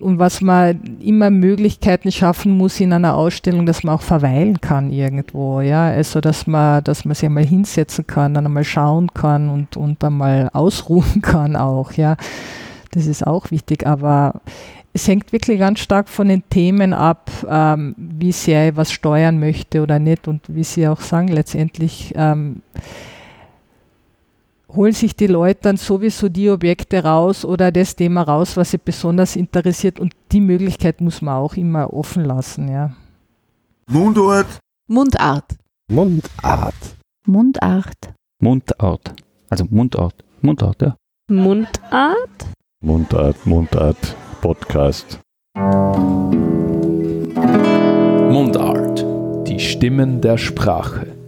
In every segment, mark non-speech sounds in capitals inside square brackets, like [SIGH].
Und was man immer Möglichkeiten schaffen muss in einer Ausstellung, dass man auch verweilen kann irgendwo, ja. Also dass man, dass man sich einmal hinsetzen kann, dann einmal schauen kann und, und einmal ausruhen [LAUGHS] kann auch, ja. Das ist auch wichtig, aber es hängt wirklich ganz stark von den Themen ab, ähm, wie sehr ich was steuern möchte oder nicht und wie Sie auch sagen, letztendlich ähm, holen sich die Leute dann sowieso die Objekte raus oder das Thema raus, was sie besonders interessiert und die Möglichkeit muss man auch immer offen lassen, ja. Mundart. Mundart. Mundart. Mundart. Mundart. Also Mundart. Mundart, ja. Mundart. Mundart, Mundart, Podcast. Mundart. Die Stimmen der Sprache.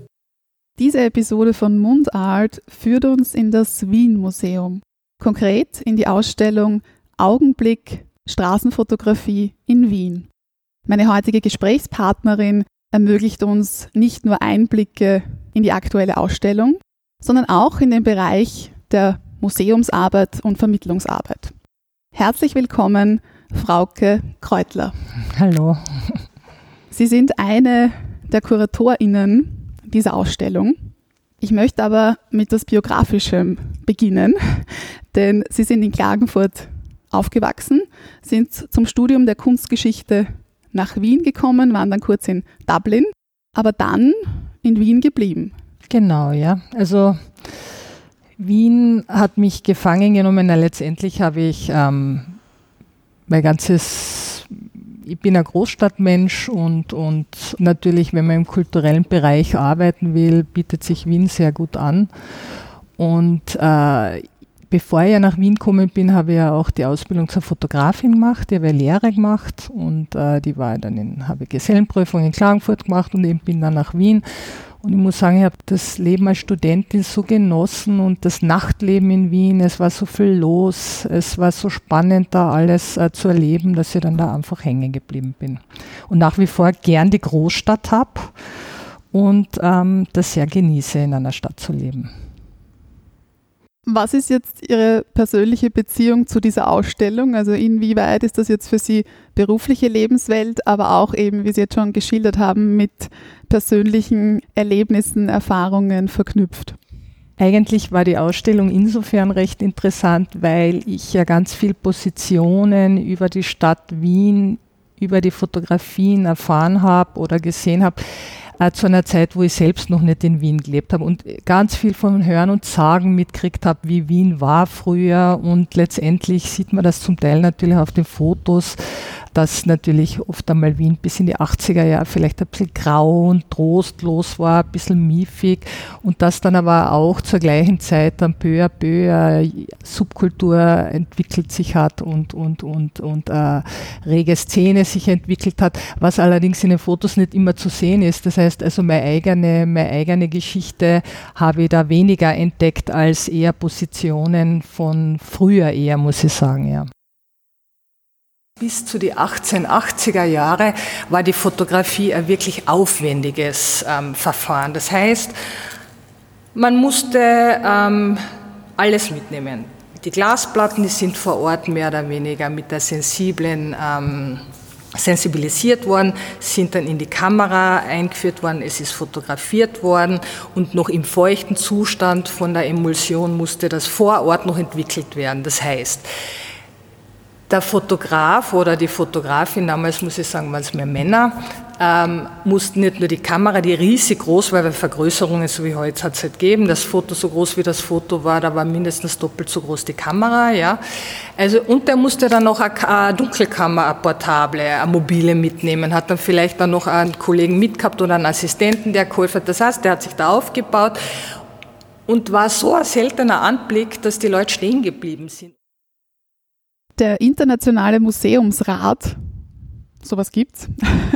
Diese Episode von Mundart führt uns in das Wien Museum, konkret in die Ausstellung Augenblick Straßenfotografie in Wien. Meine heutige Gesprächspartnerin ermöglicht uns nicht nur Einblicke in die aktuelle Ausstellung, sondern auch in den Bereich der Museumsarbeit und Vermittlungsarbeit. Herzlich willkommen, Frauke Kreutler. Hallo. Sie sind eine der KuratorInnen dieser Ausstellung. Ich möchte aber mit etwas Biografischem beginnen, [LAUGHS] denn Sie sind in Klagenfurt aufgewachsen, sind zum Studium der Kunstgeschichte nach Wien gekommen, waren dann kurz in Dublin, aber dann in Wien geblieben. Genau, ja. Also Wien hat mich gefangen genommen. letztendlich habe ich ähm, mein ganzes ich bin ein Großstadtmensch und, und natürlich, wenn man im kulturellen Bereich arbeiten will, bietet sich Wien sehr gut an. Und äh, bevor ich nach Wien gekommen bin, habe ich ja auch die Ausbildung zur Fotografin gemacht, die habe ich Lehre gemacht und äh, die war dann in, habe ich Gesellenprüfung in Klagenfurt gemacht und eben bin dann nach Wien und ich muss sagen, ich habe das Leben als Studentin so genossen und das Nachtleben in Wien, es war so viel los, es war so spannend, da alles äh, zu erleben, dass ich dann da einfach hängen geblieben bin. Und nach wie vor gern die Großstadt habe und ähm, das sehr genieße, in einer Stadt zu leben. Was ist jetzt Ihre persönliche Beziehung zu dieser Ausstellung? Also inwieweit ist das jetzt für Sie berufliche Lebenswelt, aber auch eben, wie Sie jetzt schon geschildert haben, mit persönlichen Erlebnissen, Erfahrungen verknüpft? Eigentlich war die Ausstellung insofern recht interessant, weil ich ja ganz viel Positionen über die Stadt Wien, über die Fotografien erfahren habe oder gesehen habe, äh, zu einer Zeit, wo ich selbst noch nicht in Wien gelebt habe und ganz viel von Hören und Sagen mitgekriegt habe, wie Wien war früher. Und letztendlich sieht man das zum Teil natürlich auf den Fotos, dass natürlich oft einmal Wien bis in die 80er Jahre vielleicht ein bisschen grau und trostlos war, ein bisschen miefig und dass dann aber auch zur gleichen Zeit dann peu à peu eine Subkultur entwickelt sich hat und, und, und, und eine äh, rege Szene sich entwickelt hat, was allerdings in den Fotos nicht immer zu sehen ist. Das heißt also, meine eigene, meine eigene Geschichte habe ich da weniger entdeckt als eher Positionen von früher eher, muss ich sagen, ja. Bis zu die 1880er Jahre war die Fotografie ein wirklich aufwendiges ähm, Verfahren. Das heißt, man musste ähm, alles mitnehmen. Die Glasplatten, die sind vor Ort mehr oder weniger mit der sensiblen ähm, sensibilisiert worden, sind dann in die Kamera eingeführt worden, es ist fotografiert worden und noch im feuchten Zustand von der Emulsion musste das vor Ort noch entwickelt werden. Das heißt, der Fotograf oder die Fotografin, damals muss ich sagen, waren es mehr Männer, ähm, mussten nicht nur die Kamera, die riesig groß war, weil Vergrößerungen so wie heute hat es halt gegeben, das Foto so groß wie das Foto war, da war mindestens doppelt so groß die Kamera, ja. Also, und der musste dann noch eine, Dunkelkammer, eine portable, eine mobile mitnehmen, hat dann vielleicht dann noch einen Kollegen mitgehabt oder einen Assistenten, der geholfen hat. Das heißt, der hat sich da aufgebaut und war so ein seltener Anblick, dass die Leute stehen geblieben sind. Der Internationale Museumsrat, sowas gibt's,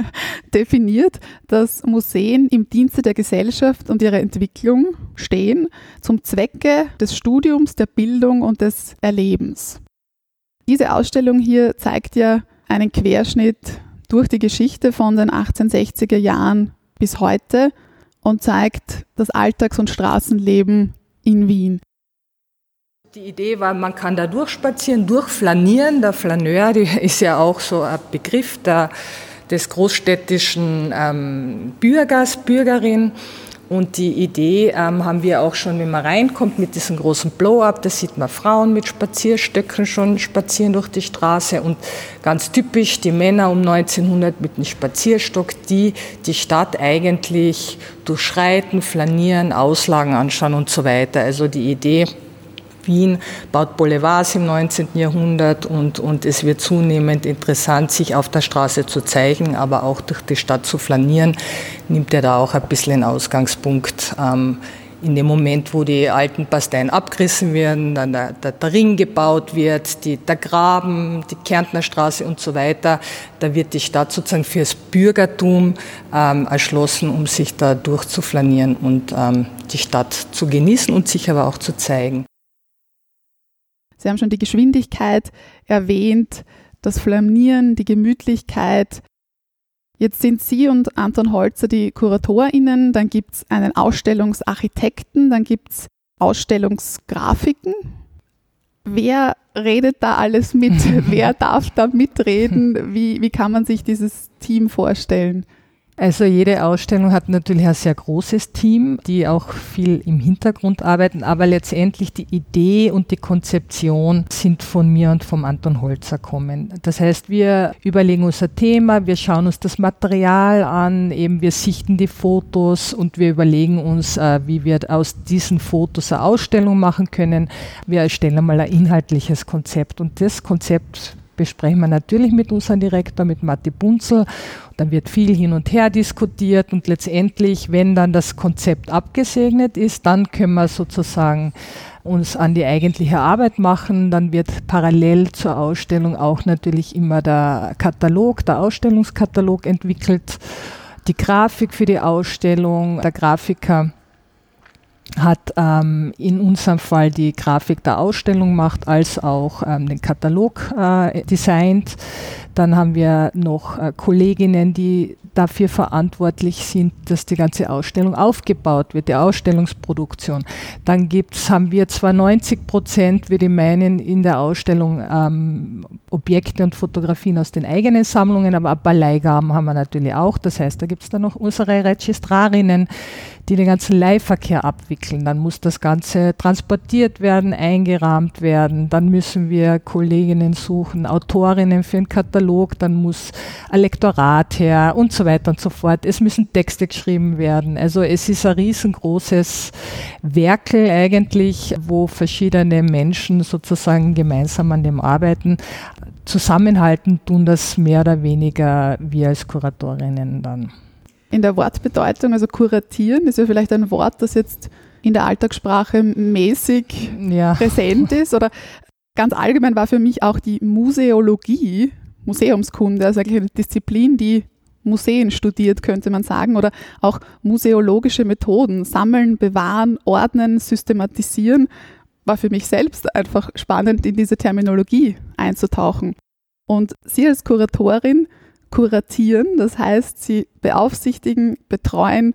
[LAUGHS] definiert, dass Museen im Dienste der Gesellschaft und ihrer Entwicklung stehen, zum Zwecke des Studiums, der Bildung und des Erlebens. Diese Ausstellung hier zeigt ja einen Querschnitt durch die Geschichte von den 1860er Jahren bis heute und zeigt das Alltags- und Straßenleben in Wien Die Idee war, man kann da durchspazieren, durchflanieren. Der Flaneur [LAUGHS] ist ja auch so ein Begriff der, des großstädtischen ähm, Bürgers, Bürgerin. Und die Idee ähm, haben wir auch schon, wenn man reinkommt mit diesem großen Blow-up, da sieht man Frauen mit Spazierstöcken schon spazieren durch die Straße und ganz typisch die Männer um 1900 mit einem Spazierstock, die die Stadt eigentlich durchschreiten, flanieren, Auslagen anschauen und so weiter. Also die Idee, Wien baut Boulevards im 19. Jahrhundert und, und es wird zunehmend interessant, sich auf der Straße zu zeigen, aber auch durch die Stadt zu flanieren, nimmt er da auch ein bisschen einen Ausgangspunkt. Ähm, in dem Moment, wo die alten Pasteien abgerissen werden, dann der, der, der Ring gebaut wird, die, der Graben, die Kärntner Straße und so weiter, da wird die Stadt sozusagen fürs Bürgertum ähm, erschlossen, um sich da durchzuflanieren und ähm, die Stadt zu genießen und sich aber auch zu zeigen. Sie haben schon die Geschwindigkeit erwähnt, das Flamieren, die Gemütlichkeit. Jetzt sind Sie und Anton Holzer die KuratorInnen, dann gibt es einen Ausstellungsarchitekten, dann gibt es Ausstellungsgrafiken. Wer redet da alles mit? [LAUGHS] Wer darf da mitreden? Wie, wie kann man sich dieses Team vorstellen? Also jede Ausstellung hat natürlich ein sehr großes Team, die auch viel im Hintergrund arbeiten, aber letztendlich die Idee und die Konzeption sind von mir und vom Anton Holzer kommen. Das heißt, wir überlegen uns ein Thema, wir schauen uns das Material an, eben wir sichten die Fotos und wir überlegen uns, äh, wie wir aus diesen Fotos eine Ausstellung machen können. Wir erstellen mal ein inhaltliches Konzept und das Konzept besprechen wir natürlich mit unserem Direktor, mit Matti Bunzel. Dann wird viel hin und her diskutiert und letztendlich, wenn dann das Konzept abgesegnet ist, dann können wir sozusagen uns an die eigentliche Arbeit machen. Dann wird parallel zur Ausstellung auch natürlich immer der Katalog, der Ausstellungskatalog entwickelt, die Grafik für die Ausstellung, der Grafiker hat ähm, in unserem Fall die Grafik der Ausstellung gemacht, als auch ähm, den Katalog äh, designt. Dann haben wir noch äh, Kolleginnen, die dafür verantwortlich sind, dass die ganze Ausstellung aufgebaut wird, die Ausstellungsproduktion. Dann gibt's, haben wir zwar 90 Prozent, würde ich meinen, in der Ausstellung ähm, Objekte und Fotografien aus den eigenen Sammlungen, aber ein paar Leihgaben haben wir natürlich auch. Das heißt, da gibt's dann noch unsere Registrarinnen, die den ganzen Leihverkehr abwickeln. Dann muss das Ganze transportiert werden, eingerahmt werden. Dann müssen wir Kolleginnen suchen, Autorinnen für einen Katalog. Dann muss ein Lektorat her und so weiter und so fort. Es müssen Texte geschrieben werden. Also es ist ein riesengroßes Werkel eigentlich, wo verschiedene Menschen sozusagen gemeinsam an dem arbeiten. Zusammenhalten tun das mehr oder weniger wir als Kuratorinnen dann in der Wortbedeutung, also kuratieren, ist ja vielleicht ein Wort, das jetzt in der Alltagssprache mäßig ja. präsent ist. Oder ganz allgemein war für mich auch die Museologie, Museumskunde, also eigentlich eine Disziplin, die Museen studiert, könnte man sagen, oder auch museologische Methoden, sammeln, bewahren, ordnen, systematisieren, war für mich selbst einfach spannend, in diese Terminologie einzutauchen. Und Sie als Kuratorin kuratieren, das heißt, sie beaufsichtigen, betreuen,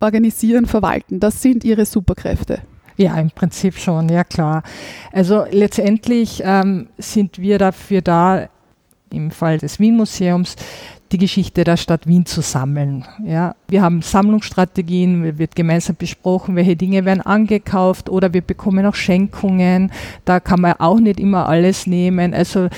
organisieren, verwalten. Das sind ihre Superkräfte. Ja, im Prinzip schon, ja klar. Also letztendlich ähm, sind wir dafür da, im Fall des Wien-Museums, die Geschichte der Stadt Wien zu sammeln. Ja, wir haben Sammlungsstrategien, wird gemeinsam besprochen, welche Dinge werden angekauft oder wir bekommen auch Schenkungen. Da kann man auch nicht immer alles nehmen. Also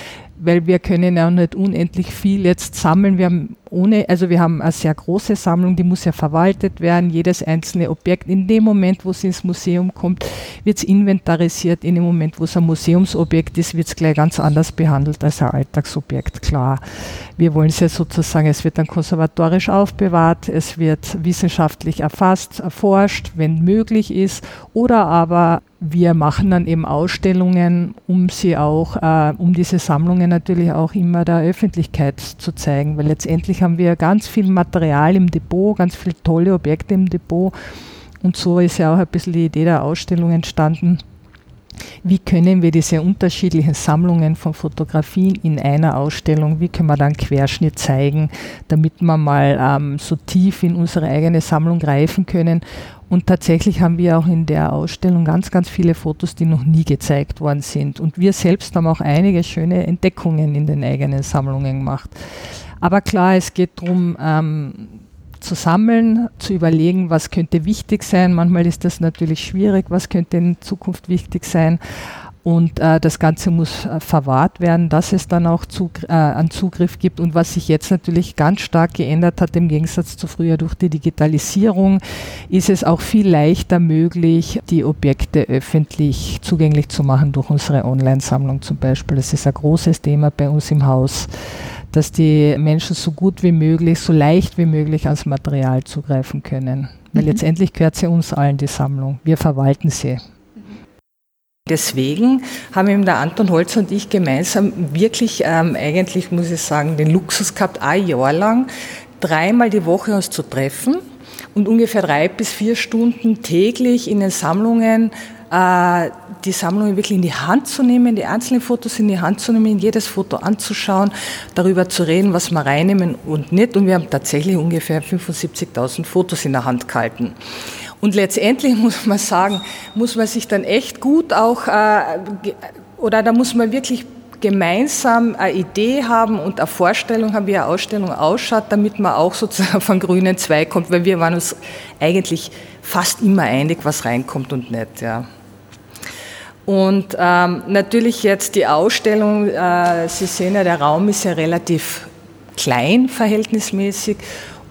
weil wir können ja nicht unendlich viel jetzt sammeln. Wir haben ohne, also wir haben eine sehr große Sammlung, die muss ja verwaltet werden. Jedes einzelne Objekt, in dem Moment, wo es ins Museum kommt, wird es inventarisiert. In dem Moment, wo es ein Museumsobjekt ist, wird es gleich ganz anders behandelt als ein Alltagsobjekt, klar. Wir wollen es ja sozusagen, es wird dann konservatorisch aufbewahrt, es wird wissenschaftlich erfasst, erforscht, wenn möglich ist, oder aber wir machen dann eben Ausstellungen, um sie auch, äh, um diese Sammlungen natürlich auch immer der Öffentlichkeit zu zeigen, weil letztendlich haben wir ganz viel Material im Depot, ganz viele tolle Objekte im Depot. Und so ist ja auch ein bisschen die Idee der Ausstellung entstanden, wie können wir diese unterschiedlichen Sammlungen von Fotografien in einer Ausstellung, wie können wir da einen Querschnitt zeigen, damit wir mal ähm, so tief in unsere eigene Sammlung greifen können. Und tatsächlich haben wir auch in der Ausstellung ganz, ganz viele Fotos, die noch nie gezeigt worden sind. Und wir selbst haben auch einige schöne Entdeckungen in den eigenen Sammlungen gemacht. Aber klar, es geht darum, ähm, zu sammeln, zu überlegen, was könnte wichtig sein. Manchmal ist das natürlich schwierig, was könnte in Zukunft wichtig sein. Und äh, das Ganze muss äh, verwahrt werden, dass es dann auch Zug, äh, einen Zugriff gibt. Und was sich jetzt natürlich ganz stark geändert hat im Gegensatz zu früher durch die Digitalisierung, ist es auch viel leichter möglich, die Objekte öffentlich zugänglich zu machen durch unsere Online-Sammlung zum Beispiel. Das ist ein großes Thema bei uns im Haus dass die Menschen so gut wie möglich, so leicht wie möglich ans Material zugreifen können. Weil mhm. letztendlich gehört sie uns allen, die Sammlung. Wir verwalten sie. Deswegen haben eben der Anton Holz und ich gemeinsam wirklich, ähm, eigentlich muss ich sagen, den Luxus gehabt, ein Jahr lang dreimal die Woche uns zu treffen und ungefähr drei bis vier Stunden täglich in den Sammlungen die Sammlungen wirklich in die Hand zu nehmen, die einzelnen Fotos in die Hand zu nehmen, jedes Foto anzuschauen, darüber zu reden, was wir reinnehmen und nicht. Und wir haben tatsächlich ungefähr 75.000 Fotos in der Hand gehalten. Und letztendlich [LAUGHS] muss man sagen, muss man sich dann echt gut auch, äh, oder da muss man wirklich gemeinsam eine Idee haben und eine Vorstellung haben, wie eine Ausstellung ausschaut, damit man auch sozusagen [LAUGHS] von grünen Zweig kommt, weil wir waren uns eigentlich fast immer einig, was reinkommt und nicht. Ja. Und ähm, natürlich jetzt die Ausstellung, äh, Sie sehen ja, der Raum ist ja relativ klein verhältnismäßig.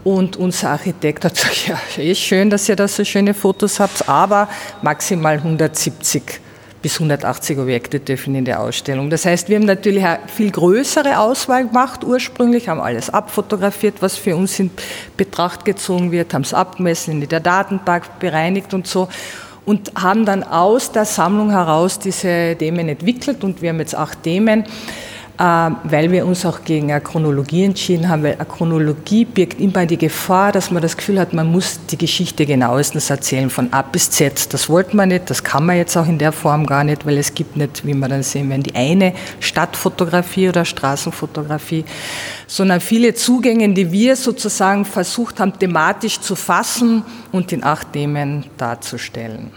Und unser Architekt hat gesagt, [LAUGHS] ja, ist schön, dass ihr da so schöne Fotos habt, aber maximal 170 bis 180 Objekte dürfen in der Ausstellung. Das heißt, wir haben natürlich eine viel größere Auswahl gemacht. Ursprünglich haben alles abfotografiert, was für uns in Betracht gezogen wird, haben es abgemessen, in der Datenbank bereinigt und so und haben dann aus der Sammlung heraus diese Themen entwickelt und wir haben jetzt acht Themen. Ähm, weil wir uns auch gegen eine Chronologie entschieden haben, weil eine Chronologie birgt immer die Gefahr, dass man das Gefühl hat, man muss die Geschichte genauestens erzählen, von A bis Z. Das wollte man nicht, das kann man jetzt auch in der Form gar nicht, weil es gibt nicht, wie wir dann sehen werden, die eine Stadtfotografie oder Straßenfotografie, sondern viele Zugänge, die wir sozusagen versucht haben, thematisch zu fassen und in acht Themen darzustellen.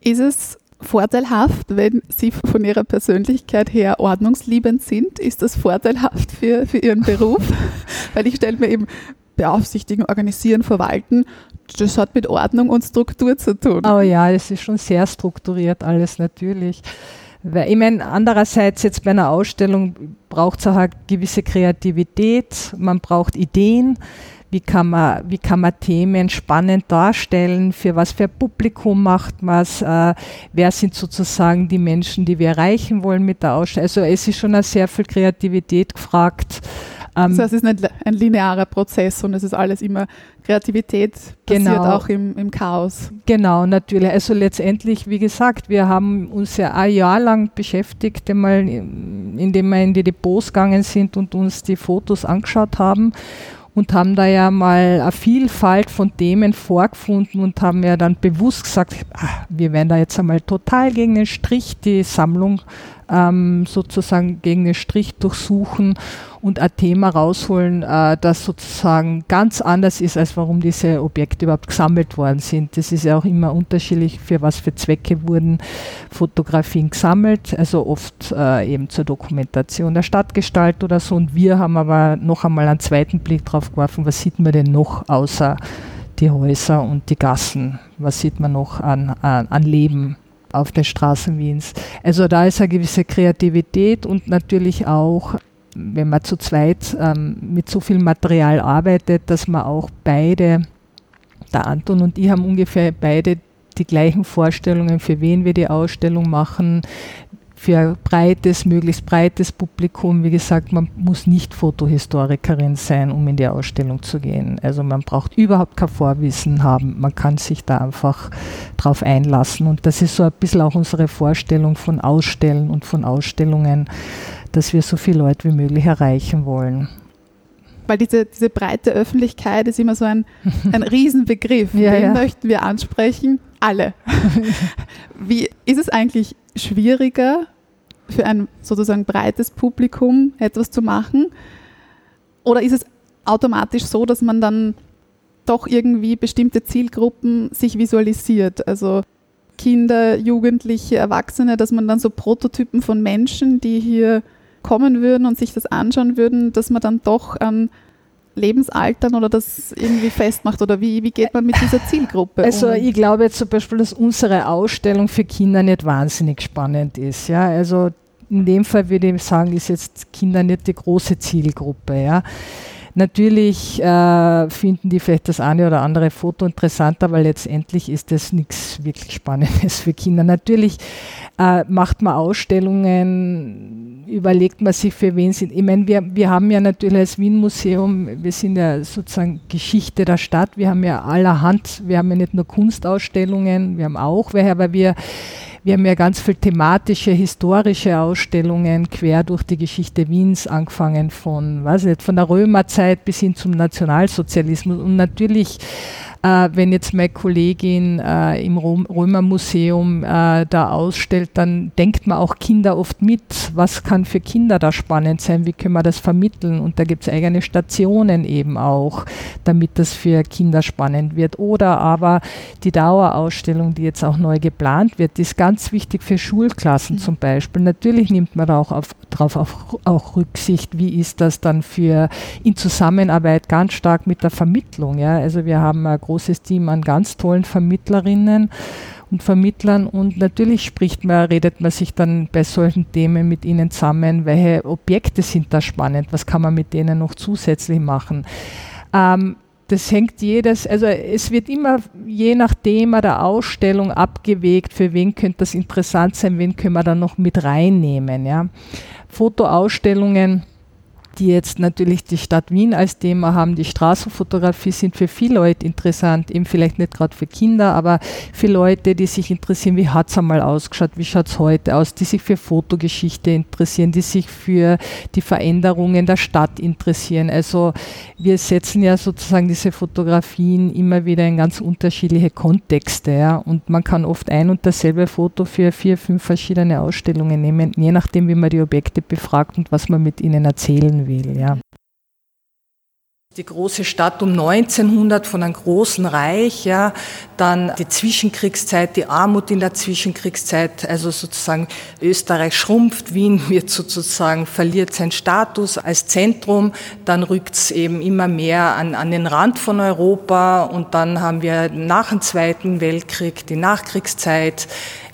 Ist es vorteilhaft, wenn Sie von Ihrer Persönlichkeit her ordnungsliebend sind? Ist das vorteilhaft für, für Ihren Beruf? [LAUGHS] Weil ich stelle mir eben beaufsichtigen, organisieren, verwalten, das hat mit Ordnung und Struktur zu tun. Oh ja, es ist schon sehr strukturiert alles natürlich. Weil, ich meine, andererseits jetzt bei einer Ausstellung braucht es auch eine gewisse Kreativität, man braucht Ideen wie kann man, wie kann man Themen spannend darstellen, für was für Publikum macht man es, äh, wer sind sozusagen die Menschen, die wir erreichen wollen mit der Ausstellung. Also es ist schon sehr viel Kreativität gefragt. Ähm, heißt, es ist nicht ein linearer Prozess und es ist alles immer Kreativität genau, passiert auch im, im Chaos. Genau, natürlich. Also letztendlich, wie gesagt, wir haben uns ja ein Jahr lang beschäftigt, indem wir in die Depots gegangen sind und uns die Fotos angeschaut haben und haben da ja mal eine Vielfalt von Themen vorgefunden und haben ja dann bewusst gesagt, ach, wir werden da jetzt einmal total gegen den Strich die Sammlung ähm, sozusagen gegen den Strich durchsuchen und ein Thema rausholen, äh, das sozusagen ganz anders ist, als warum diese Objekte überhaupt gesammelt worden sind. Das ist ja auch immer unterschiedlich, für was für Zwecke wurden Fotografien gesammelt, also oft äh, eben zur Dokumentation der Stadtgestalt oder so. Und wir haben aber noch einmal einen zweiten Blick drauf geworfen, was sieht man denn noch außer die Häuser und die Gassen? Was sieht man noch an, an, an Leben auf den Straßen Wiens. Also da ist eine gewisse Kreativität und natürlich auch, wenn man zu zweit ähm, mit so viel Material arbeitet, dass man auch beide, der Anton und ich haben ungefähr beide die gleichen Vorstellungen, für wen wir die Ausstellung machen, für ein breites, möglichst breites Publikum. Wie gesagt, man muss nicht Fotohistorikerin sein, um in die Ausstellung zu gehen. Also man braucht überhaupt kein Vorwissen haben. Man kann sich da einfach drauf einlassen. Und das ist so ein bisschen auch unsere Vorstellung von Ausstellen und von Ausstellungen, dass wir so viele Leute wie möglich erreichen wollen. Weil diese, diese breite Öffentlichkeit ist immer so ein, [LAUGHS] ein Riesenbegriff. Ja, Den ja. möchten wir ansprechen. Alle. [LAUGHS] Wie ist es eigentlich schwieriger für ein sozusagen breites Publikum etwas zu machen? Oder ist es automatisch so, dass man dann doch irgendwie bestimmte Zielgruppen sich visualisiert? Also Kinder, Jugendliche, Erwachsene, dass man dann so Prototypen von Menschen, die hier kommen würden und sich das anschauen würden, dass man dann doch an Lebensaltern oder das irgendwie festmacht? Oder wie, wie geht man mit dieser Zielgruppe Also um? ich glaube jetzt zum Beispiel, dass unsere Ausstellung für Kinder nicht wahnsinnig spannend ist. Ja? Also in dem Fall würde ich sagen, ist jetzt Kinder nicht die große Zielgruppe. Ja? Natürlich äh, finden die vielleicht das eine oder andere Foto interessant, aber letztendlich ist das nichts wirklich Spannendes für Kinder. Natürlich äh, macht man Ausstellungen, überlegt man sich, für wen sind. Ich meine, wir, wir haben ja natürlich als Wien-Museum, wir sind ja sozusagen Geschichte der Stadt, wir haben ja allerhand, wir haben ja nicht nur Kunstausstellungen, wir haben auch welche, aber wir wir haben ja ganz viel thematische, historische Ausstellungen quer durch die Geschichte Wiens, angefangen von, weiß nicht, von der Römerzeit bis hin zum Nationalsozialismus. Und natürlich, äh, wenn jetzt meine Kollegin äh, im Römermuseum äh, da ausstellt, dann denkt man auch Kinder oft mit. Was kann für Kinder da spannend sein? Wie können wir das vermitteln? Und da gibt es eigene Stationen eben auch, damit das für Kinder spannend wird. Oder aber die Dauerausstellung, die jetzt auch neu geplant wird, die ist ganz wichtig für Schulklassen zum Beispiel. Natürlich nimmt man da auch auf, darauf auch, auch Rücksicht, wie ist das dann für in Zusammenarbeit ganz stark mit der Vermittlung. Ja? Also wir haben ein großes Team an ganz tollen Vermittlerinnen und Vermittlern und natürlich spricht man, redet man sich dann bei solchen Themen mit ihnen zusammen, welche Objekte sind da spannend, was kann man mit denen noch zusätzlich machen. Ähm, das hängt jedes, also es wird immer je nach Thema der Ausstellung abgewegt, für wen könnte das interessant sein, wen können wir dann noch mit reinnehmen. Ja. Fotoausstellungen, die jetzt natürlich die Stadt Wien als Thema haben, die Straßenfotografie sind für viele Leute interessant, eben vielleicht nicht gerade für Kinder, aber für Leute, die sich interessieren, wie hat es einmal ausgeschaut, wie schaut es heute aus, die sich für Fotogeschichte interessieren, die sich für die Veränderungen der Stadt interessieren. Also wir setzen ja sozusagen diese Fotografien immer wieder in ganz unterschiedliche Kontexte ja, und man kann oft ein und dasselbe Foto für vier, fünf verschiedene Ausstellungen nehmen, je nachdem, wie man die Objekte befragt und was man mit ihnen erzählen will. Ja. Die große Stadt um 1900 von einem großen Reich, ja, dann die Zwischenkriegszeit, die Armut in der Zwischenkriegszeit, also sozusagen Österreich schrumpft, Wien [LAUGHS] wird sozusagen, verliert seinen Status als Zentrum, dann rückt es eben immer mehr an, an den Rand von Europa. Und dann haben wir nach dem Zweiten Weltkrieg die Nachkriegszeit,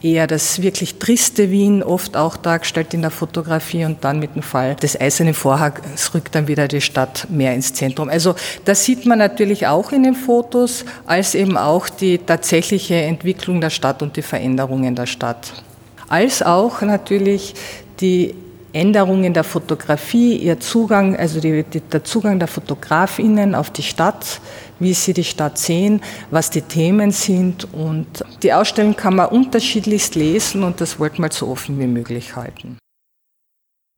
eher das wirklich triste Wien, oft auch dargestellt in der Fotografie und dann mit dem Fall des Eisernen Vorhangs rückt dann wieder die Stadt mehr ins Zentrum. Also das sieht man natürlich auch in den Fotos, als eben auch die tatsächliche Entwicklung der Stadt und die Veränderungen der Stadt. Als auch natürlich die Änderungen der Fotografie, ihr Zugang, also die, die, der Zugang der Fotografinnen auf die Stadt, wie sie die Stadt sehen, was die Themen sind. Und die Ausstellung kann man unterschiedlichst lesen und das wollten wir so offen wie möglich halten.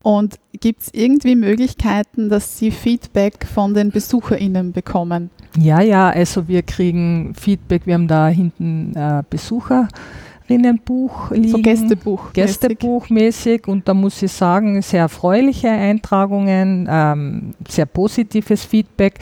Und gibt es irgendwie Möglichkeiten, dass Sie Feedback von den BesucherInnen bekommen? Ja, ja, also wir kriegen Feedback, wir haben da hinten äh, Besucherinnenbuch liegen. So Gästebuch. Gästebuchmäßig und da muss ich sagen, sehr erfreuliche Eintragungen, ähm, sehr positives Feedback.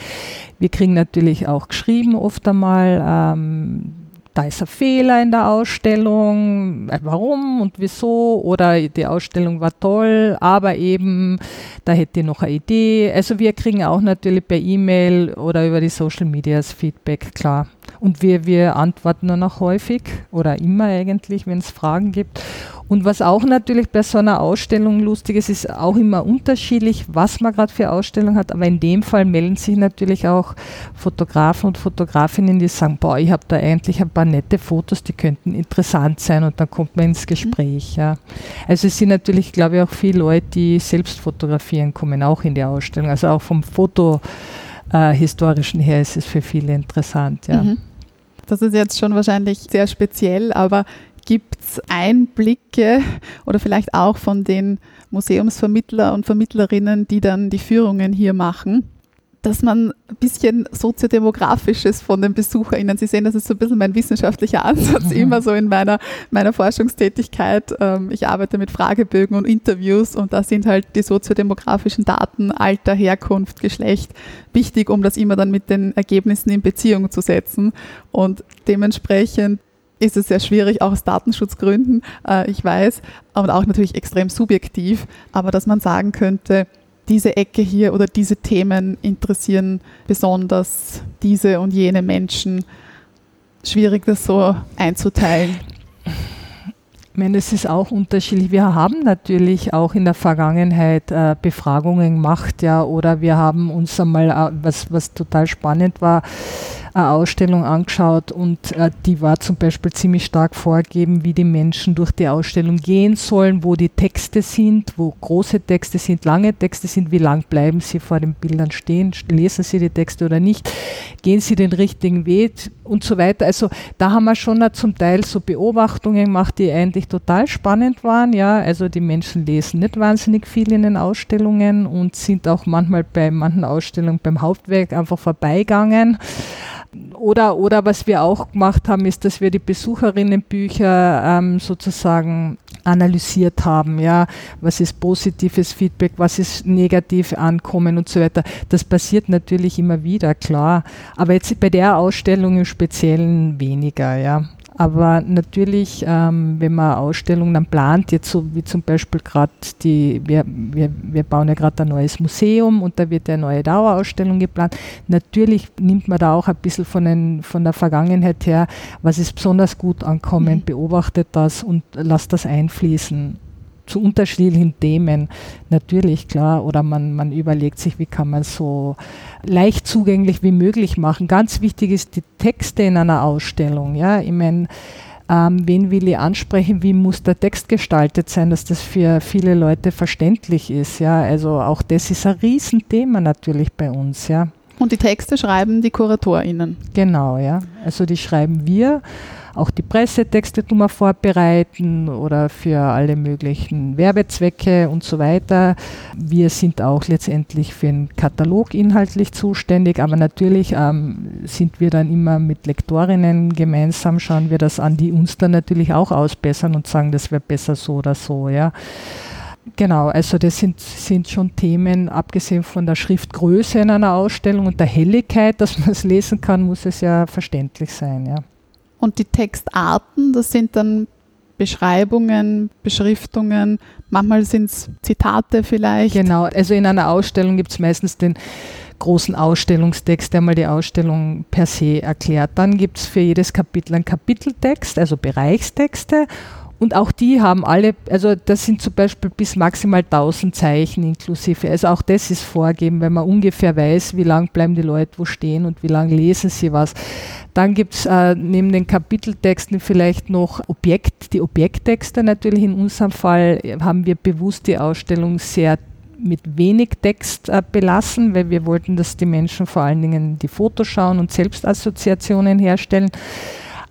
Wir kriegen natürlich auch geschrieben oft einmal, ähm, da ist ein Fehler in der Ausstellung, äh, warum und wieso, oder die Ausstellung war toll, aber eben, da hätte ich noch eine Idee. Also wir kriegen auch natürlich per E-Mail oder über die Social Medias Feedback, klar. Und wir, wir antworten dann auch häufig oder immer eigentlich, wenn es Fragen gibt. Und was auch natürlich bei so einer Ausstellung lustig ist, ist auch immer unterschiedlich, was man gerade für Ausstellung hat. Aber in dem Fall melden sich natürlich auch Fotografen und Fotografinnen, die sagen, boah, ich habe da eigentlich ein paar nette Fotos, die könnten interessant sein und dann kommt man ins Gespräch. Ja. Also es sind natürlich, glaube ich, auch viele Leute, die selbst fotografieren, kommen auch in die Ausstellung. Also auch vom Foto äh, her ist es für viele interessant. Ja. Mhm. Das ist jetzt schon wahrscheinlich sehr speziell, aber gibt es Einblicke oder vielleicht auch von den Museumsvermittler und Vermittlerinnen, die dann die Führungen hier machen, dass man ein bisschen soziodemografisches von den BesucherInnen, Sie sehen, das ist so ein bisschen mein wissenschaftlicher Ansatz Mhm. immer so in meiner, meiner Forschungstätigkeit. Ähm, Ich arbeite mit Fragebögen und Interviews und da sind halt die soziodemografischen Daten, Alter, Herkunft, Geschlecht wichtig, um das immer dann mit den Ergebnissen in Beziehung zu setzen. Und dementsprechend ist es sehr schwierig, auch aus Datenschutzgründen, äh, ich weiß, und auch natürlich extrem subjektiv, aber dass man sagen könnte, diese Ecke hier oder diese Themen interessieren besonders diese und jene Menschen. Schwierig, das so einzuteilen. Ich meine, es ist auch unterschiedlich. Wir haben natürlich auch in der Vergangenheit äh, Befragungen gemacht, ja, oder wir haben uns einmal, äh, was, was total spannend war, eine Ausstellung angeschaut und äh, die war zum Beispiel ziemlich stark vorgegeben, wie die Menschen durch die Ausstellung gehen sollen, wo die Texte sind, wo große Texte sind, lange Texte sind, wie lang bleiben sie vor den Bildern stehen, lesen sie die Texte oder nicht, gehen sie den richtigen Weg und so weiter. Also da haben wir schon zum Teil so Beobachtungen gemacht, die eigentlich total spannend waren. Ja, also die Menschen lesen nicht wahnsinnig viel in den Ausstellungen und sind auch manchmal bei manchen Ausstellungen beim Hauptwerk einfach vorbeigegangen. Oder, oder was wir auch gemacht haben, ist, dass wir die Besucherinnenbücher ähm, sozusagen analysiert haben. Ja, was ist positives Feedback, was ist negativ ankommen und so weiter. Das passiert natürlich immer wieder, klar. Aber jetzt bei der Ausstellung im Speziellen weniger, ja. Aber natürlich, ähm, wenn man Ausstellungen dann plant, jetzt so wie zum Beispiel gerade die, wir, wir, wir bauen ja gerade ein neues Museum und da wird eine neue Dauerausstellung geplant. Natürlich nimmt man da auch ein bisschen von, den, von der Vergangenheit her, was ist besonders gut ankommen, Mhm. beobachtet das und lasst das einfließen zu unterschiedlichen Themen. Natürlich, klar. Oder man, man überlegt sich, wie kann man so leicht zugänglich wie möglich machen. Ganz wichtig ist die Texte in einer Ausstellung. Ja, ich meine, ähm, wen will ich ansprechen, wie muss der Text gestaltet sein, dass das für viele Leute verständlich ist. Ja, also auch das ist ein Riesenthema natürlich bei uns. Ja, Und die Texte schreiben die KuratorInnen. genau. Ja, also die schreiben wir. Auch die Pressetexte tun wir vorbereiten oder für alle möglichen Werbezwecke und so weiter. Wir sind auch letztendlich für den Katalog inhaltlich zuständig, aber natürlich ähm, sind wir dann immer mit Lektorinnen gemeinsam, schauen wir das an, die uns dann natürlich auch ausbessern und sagen, das wäre besser so oder so, ja. Genau, also das sind, sind schon Themen, abgesehen von der Schriftgröße in einer Ausstellung und der Helligkeit, dass man es lesen kann, muss es ja verständlich sein, ja. Und die Textarten, das sind dann Beschreibungen, Beschriftungen, manchmal sind es Zitate vielleicht. Genau, also in einer Ausstellung gibt es meistens den großen Ausstellungstext, der mal die Ausstellung per se erklärt. Dann gibt es für jedes Kapitel einen Kapiteltext, also Bereichstexte. Und auch die haben alle, also das sind zum Beispiel bis maximal 1000 Zeichen inklusive. Also auch das ist vorgegeben, wenn man ungefähr weiß, wie lang bleiben die Leute wo stehen und wie lange lesen sie was. Dann gibt es äh, neben den Kapiteltexten vielleicht noch Objekt, die Objekttexte natürlich. In unserem Fall haben wir bewusst die Ausstellung sehr mit wenig Text äh, belassen, weil wir wollten, dass die Menschen vor allen Dingen die Fotos schauen und Selbstassoziationen herstellen.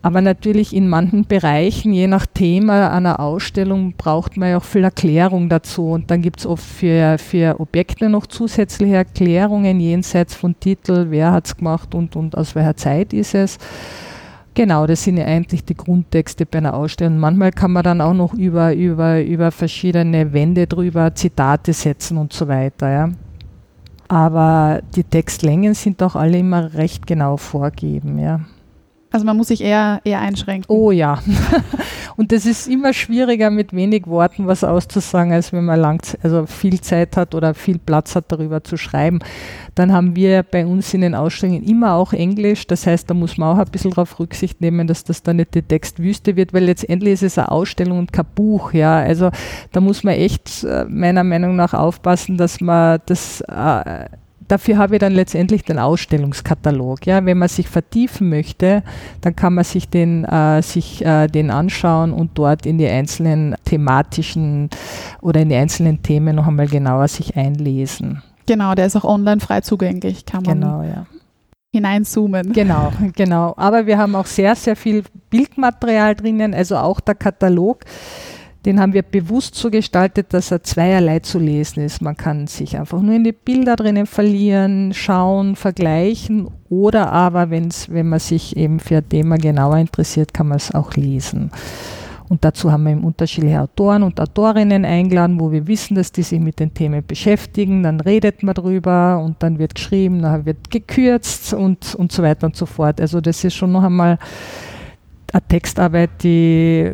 Aber natürlich in manchen Bereichen, je nach Thema einer Ausstellung, braucht man ja auch viel Erklärung dazu. Und dann gibt es oft für, für Objekte noch zusätzliche Erklärungen jenseits von Titel, wer hat es gemacht und, und aus welcher Zeit ist es. Genau, das sind ja eigentlich die Grundtexte bei einer Ausstellung. Manchmal kann man dann auch noch über, über, über verschiedene Wände drüber Zitate setzen und so weiter. Ja. Aber die Textlängen sind auch alle immer recht genau vorgegeben. Ja. Also man muss sich eher, eher einschränken. Oh ja. [LAUGHS] Und das ist immer schwieriger, mit wenig Worten was auszusagen, als wenn man lang, also viel Zeit hat oder viel Platz hat, darüber zu schreiben. Dann haben wir bei uns in den Ausstellungen immer auch Englisch. Das heißt, da muss man auch ein bisschen darauf Rücksicht nehmen, dass das dann nicht die Textwüste wird, weil letztendlich ist es eine Ausstellung und kein Buch. Ja, also da muss man echt äh, meiner Meinung nach aufpassen, dass man das äh, dafür habe ich dann letztendlich den Ausstellungskatalog. Ja, wenn man sich vertiefen möchte, dann kann man sich den, äh, sich, äh, den anschauen und dort in die einzelnen thematischen oder in die einzelnen Themen noch einmal genauer sich einlesen. Genau, der ist auch online frei zugänglich, kann man Genau, ja. hineinzoomen. Genau, [LAUGHS] genau. Aber wir haben auch sehr, sehr viel Bildmaterial drinnen, also auch der Katalog. Den haben wir bewusst so gestaltet, dass er zweierlei zu lesen ist. Man kann sich einfach nur in die Bilder drinnen verlieren, schauen, vergleichen oder aber, wenn's, wenn man sich eben für ein Thema genauer interessiert, kann man es auch lesen. Und dazu haben wir eben unterschiedliche Autoren und Autorinnen eingeladen, wo wir wissen, dass die sich mit den Themen beschäftigen. Dann redet man drüber und dann wird geschrieben, dann wird gekürzt und, und so weiter und so fort. Also das ist schon noch einmal eine Textarbeit, die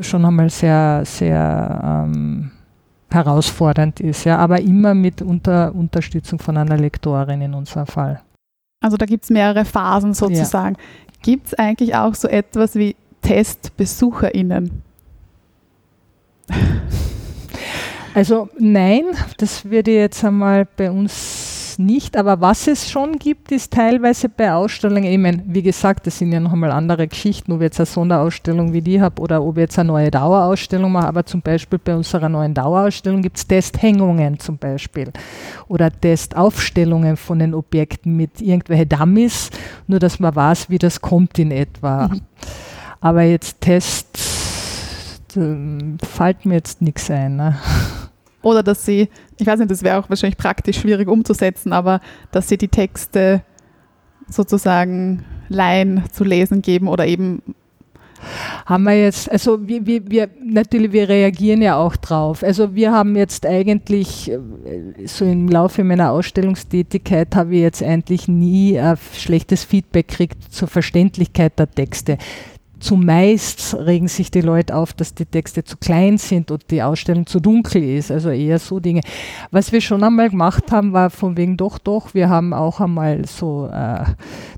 schon einmal sehr, sehr ähm, herausfordernd ist, ja, aber immer mit unter Unterstützung von einer Lektorin in unserem Fall. Also da gibt es mehrere Phasen sozusagen. Ja. Gibt es eigentlich auch so etwas wie TestbesucherInnen? Also nein, das würde jetzt einmal bei uns nicht, aber was es schon gibt, ist teilweise bei Ausstellungen, ich meine, wie gesagt, das sind ja noch einmal andere Geschichten, ob ich jetzt eine Sonderausstellung wie die habe oder ob ich jetzt eine neue Dauerausstellung mache, aber zum Beispiel bei unserer neuen Dauerausstellung gibt es Testhängungen zum Beispiel oder Testaufstellungen von den Objekten mit irgendwelchen Dummies, nur dass man weiß, wie das kommt in etwa. Mhm. Aber jetzt Tests, fällt mir jetzt nichts ein. Ne? Oder dass sie, ich weiß nicht, das wäre auch wahrscheinlich praktisch schwierig umzusetzen, aber dass sie die Texte sozusagen Laien zu lesen geben oder eben haben wir jetzt, also wir, wir, wir, natürlich, wir reagieren ja auch drauf. Also wir haben jetzt eigentlich, äh, so im Laufe meiner Ausstellungstätigkeit habe ich jetzt eigentlich nie ein schlechtes Feedback gekriegt zur Verständlichkeit der Texte. Zumeist regen sich die Leute auf, dass die Texte zu klein sind und die Ausstellung zu dunkel ist. Also eher so Dinge. Was wir schon einmal gemacht haben, war von wegen doch, doch, wir haben auch einmal so, äh,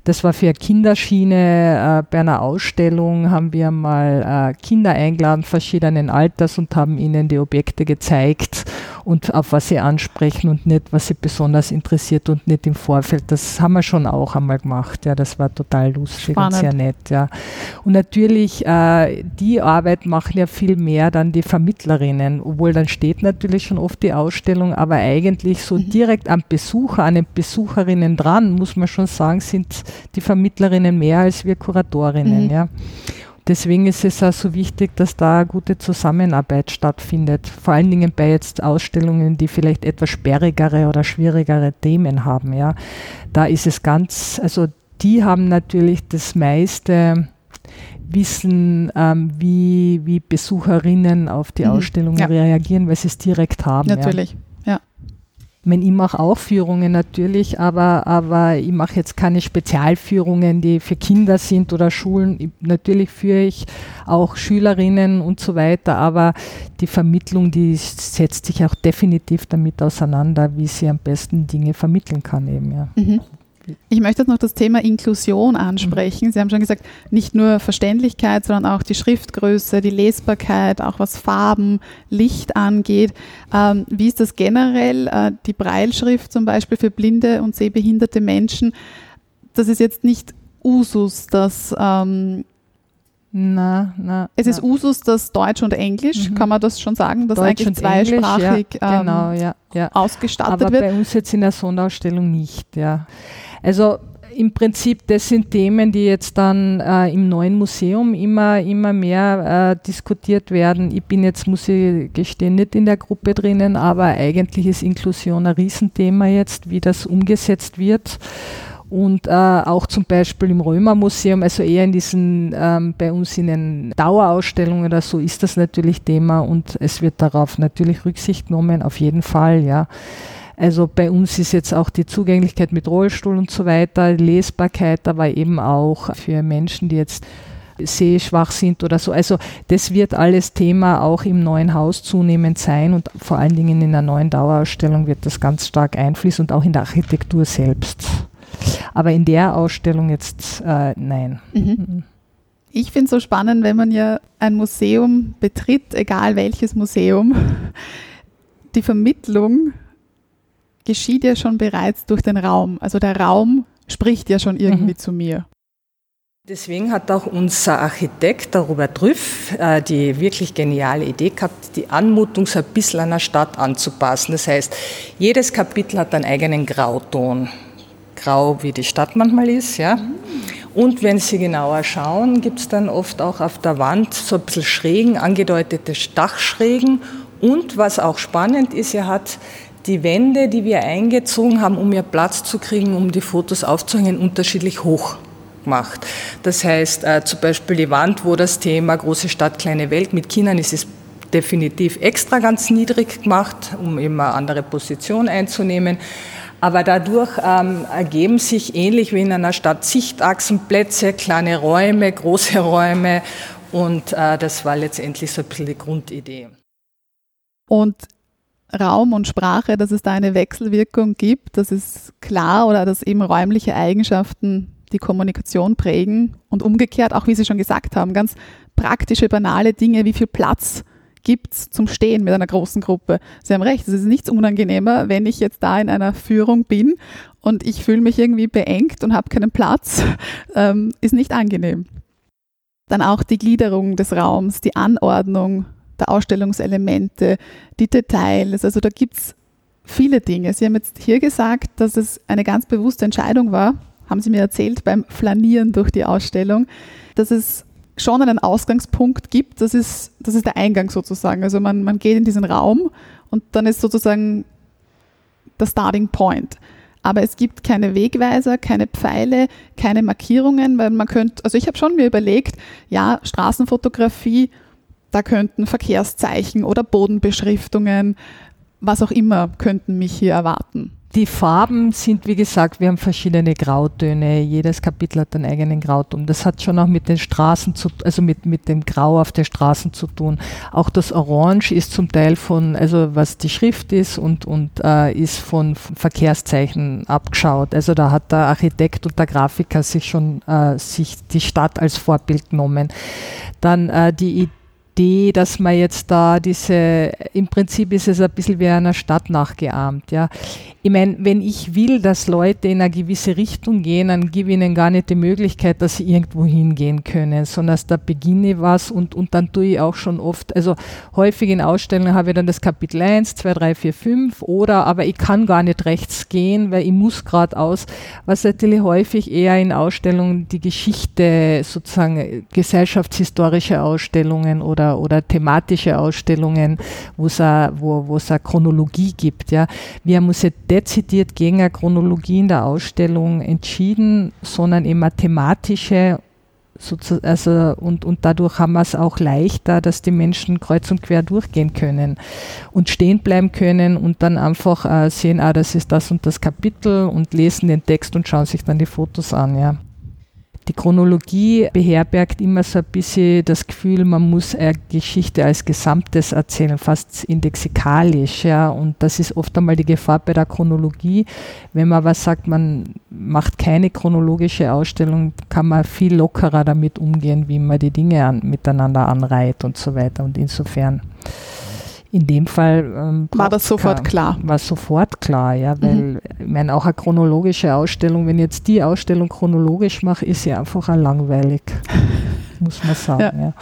das war für Kinderschiene, äh, bei einer Ausstellung haben wir mal äh, Kinder eingeladen, verschiedenen Alters und haben ihnen die Objekte gezeigt und auf was sie ansprechen und nicht, was sie besonders interessiert und nicht im Vorfeld. Das haben wir schon auch einmal gemacht. Ja, das war total lustig Spannend. und sehr nett. Ja. Und natürlich, äh, die Arbeit machen ja viel mehr dann die Vermittlerinnen, obwohl dann steht natürlich schon oft die Ausstellung, aber eigentlich so mhm. direkt am Besucher, an den Besucherinnen dran, muss man schon sagen, sind die Vermittlerinnen mehr als wir Kuratorinnen. Mhm. Ja. Deswegen ist es auch so wichtig, dass da eine gute Zusammenarbeit stattfindet. Vor allen Dingen bei jetzt Ausstellungen, die vielleicht etwas sperrigere oder schwierigere Themen haben. Ja. Da ist es ganz, also die haben natürlich das meiste Wissen, ähm, wie, wie Besucherinnen auf die mhm. Ausstellung ja. reagieren, weil sie es direkt haben. Natürlich. Ja. Ich meine, ich mache auch Führungen natürlich, aber, aber ich mache jetzt keine Spezialführungen, die für Kinder sind oder Schulen. Ich, natürlich führe ich auch Schülerinnen und so weiter, aber die Vermittlung, die setzt sich auch definitiv damit auseinander, wie sie am besten Dinge vermitteln kann eben, ja. Mhm. Ich möchte jetzt noch das Thema Inklusion ansprechen. Sie haben schon gesagt, nicht nur Verständlichkeit, sondern auch die Schriftgröße, die Lesbarkeit, auch was Farben, Licht angeht. Ähm, wie ist das generell? Äh, die Breilschrift zum Beispiel für blinde und sehbehinderte Menschen, das ist jetzt nicht Usus, dass ähm, na, na, es ist Usus, dass Deutsch und Englisch, mhm. kann man das schon sagen, dass Deutsch eigentlich zweisprachig Englisch, ja, genau, ja, ja. ausgestattet Aber wird. bei uns jetzt in der Sonderausstellung nicht, ja. Also im Prinzip, das sind Themen, die jetzt dann äh, im neuen Museum immer, immer mehr äh, diskutiert werden. Ich bin jetzt, muss ich gestehen, nicht in der Gruppe drinnen, aber eigentlich ist Inklusion ein Riesenthema jetzt, wie das umgesetzt wird. Und äh, auch zum Beispiel im Römermuseum, also eher in diesen, ähm, bei uns in den Dauerausstellungen oder so, ist das natürlich Thema und es wird darauf natürlich Rücksicht genommen, auf jeden Fall, ja. Also bei uns ist jetzt auch die Zugänglichkeit mit Rollstuhl und so weiter, Lesbarkeit, aber eben auch für Menschen, die jetzt sehschwach sind oder so. Also das wird alles Thema auch im neuen Haus zunehmend sein und vor allen Dingen in der neuen Dauerausstellung wird das ganz stark einfließen und auch in der Architektur selbst. Aber in der Ausstellung jetzt äh, nein. Mhm. mhm. Ich finde es so spannend, wenn man ja ein Museum betritt, egal welches Museum, die Vermittlung geschieht ja schon bereits durch den Raum. Also der Raum spricht ja schon irgendwie mhm. zu mir. Deswegen hat auch unser Architekt, der Robert Rüff, äh, die wirklich geniale Idee gehabt, die Anmutung so ein bisschen einer Stadt anzupassen. Das heißt, jedes Kapitel hat einen eigenen Grauton. Grau, wie die Stadt manchmal ist, ja. Und wenn Sie genauer schauen, gibt es dann oft auch auf der Wand so ein bisschen Schrägen, angedeutete Dachschrägen. Und was auch spannend ist, er hat die Wände, die wir eingezogen haben, um mehr Platz zu kriegen, um die Fotos aufzuhängen, unterschiedlich hoch gemacht. Das heißt, äh, zum Beispiel die Wand, wo das Thema große Stadt, kleine Welt mit Kindern ist, ist definitiv extra ganz niedrig gemacht, um eben eine andere Position einzunehmen. Aber dadurch ähm, ergeben sich ähnlich wie in einer Stadt Sichtachsenplätze, kleine Räume, große Räume und äh, das war letztendlich so ein bisschen die Grundidee. Und Raum und Sprache, dass es da eine Wechselwirkung gibt, das ist klar oder dass eben räumliche Eigenschaften die Kommunikation prägen und umgekehrt, auch wie Sie schon gesagt haben, ganz praktische, banale Dinge, wie viel Platz gibt es zum Stehen mit einer großen Gruppe. Sie haben recht, es ist nichts unangenehmer, wenn ich jetzt da in einer Führung bin und ich fühle mich irgendwie beengt und habe keinen Platz, [LAUGHS] ähm, ist nicht angenehm. Dann auch die Gliederung des Raums, die Anordnung der Ausstellungselemente, die Details. Also da gibt es viele Dinge. Sie haben jetzt hier gesagt, dass es eine ganz bewusste Entscheidung war, haben Sie mir erzählt, beim Flanieren durch die Ausstellung, dass es schon einen Ausgangspunkt gibt. Das ist, das ist der Eingang sozusagen. Also man, man geht in diesen Raum und dann ist sozusagen der Starting Point. Aber es gibt keine Wegweiser, keine Pfeile, keine Markierungen, weil man könnte, also ich habe schon mir überlegt, ja, Straßenfotografie da könnten Verkehrszeichen oder Bodenbeschriftungen, was auch immer, könnten mich hier erwarten. Die Farben sind, wie gesagt, wir haben verschiedene Grautöne. Jedes Kapitel hat einen eigenen Grauton. Das hat schon auch mit den Straßen zu, also mit, mit dem Grau auf den Straßen zu tun. Auch das Orange ist zum Teil von, also was die Schrift ist und, und äh, ist von Verkehrszeichen abgeschaut. Also da hat der Architekt und der Grafiker sich schon äh, sich die Stadt als Vorbild genommen. Dann äh, die Idee, Idee, dass man jetzt da diese, im Prinzip ist es ein bisschen wie einer Stadt nachgeahmt. Ja. Ich meine, wenn ich will, dass Leute in eine gewisse Richtung gehen, dann gebe ich ihnen gar nicht die Möglichkeit, dass sie irgendwo hingehen können, sondern da beginne was und, und dann tue ich auch schon oft, also häufig in Ausstellungen habe ich dann das Kapitel 1, 2, 3, 4, 5 oder aber ich kann gar nicht rechts gehen, weil ich muss gerade aus, was natürlich häufig eher in Ausstellungen die Geschichte, sozusagen gesellschaftshistorische Ausstellungen oder, oder thematische Ausstellungen, wo es eine Chronologie gibt. Ja. Haben uns ja dezidiert gegen eine Chronologie in der Ausstellung entschieden, sondern immer thematische also und, und dadurch haben wir es auch leichter, dass die Menschen kreuz und quer durchgehen können und stehen bleiben können und dann einfach äh, sehen, ah, das ist das und das Kapitel und lesen den Text und schauen sich dann die Fotos an, ja. Die Chronologie beherbergt immer so ein bisschen das Gefühl, man muss eine Geschichte als Gesamtes erzählen, fast indexikalisch. Ja. Und das ist oft einmal die Gefahr bei der Chronologie. Wenn man was sagt, man macht keine chronologische Ausstellung, kann man viel lockerer damit umgehen, wie man die Dinge an, miteinander anreiht und so weiter. Und insofern in dem Fall ähm, war das sofort klar. War sofort klar, ja, weil mhm. ich meine, auch eine chronologische Ausstellung, wenn ich jetzt die Ausstellung chronologisch mache, ist sie einfach auch langweilig, [LAUGHS] muss man sagen. Ja. ja.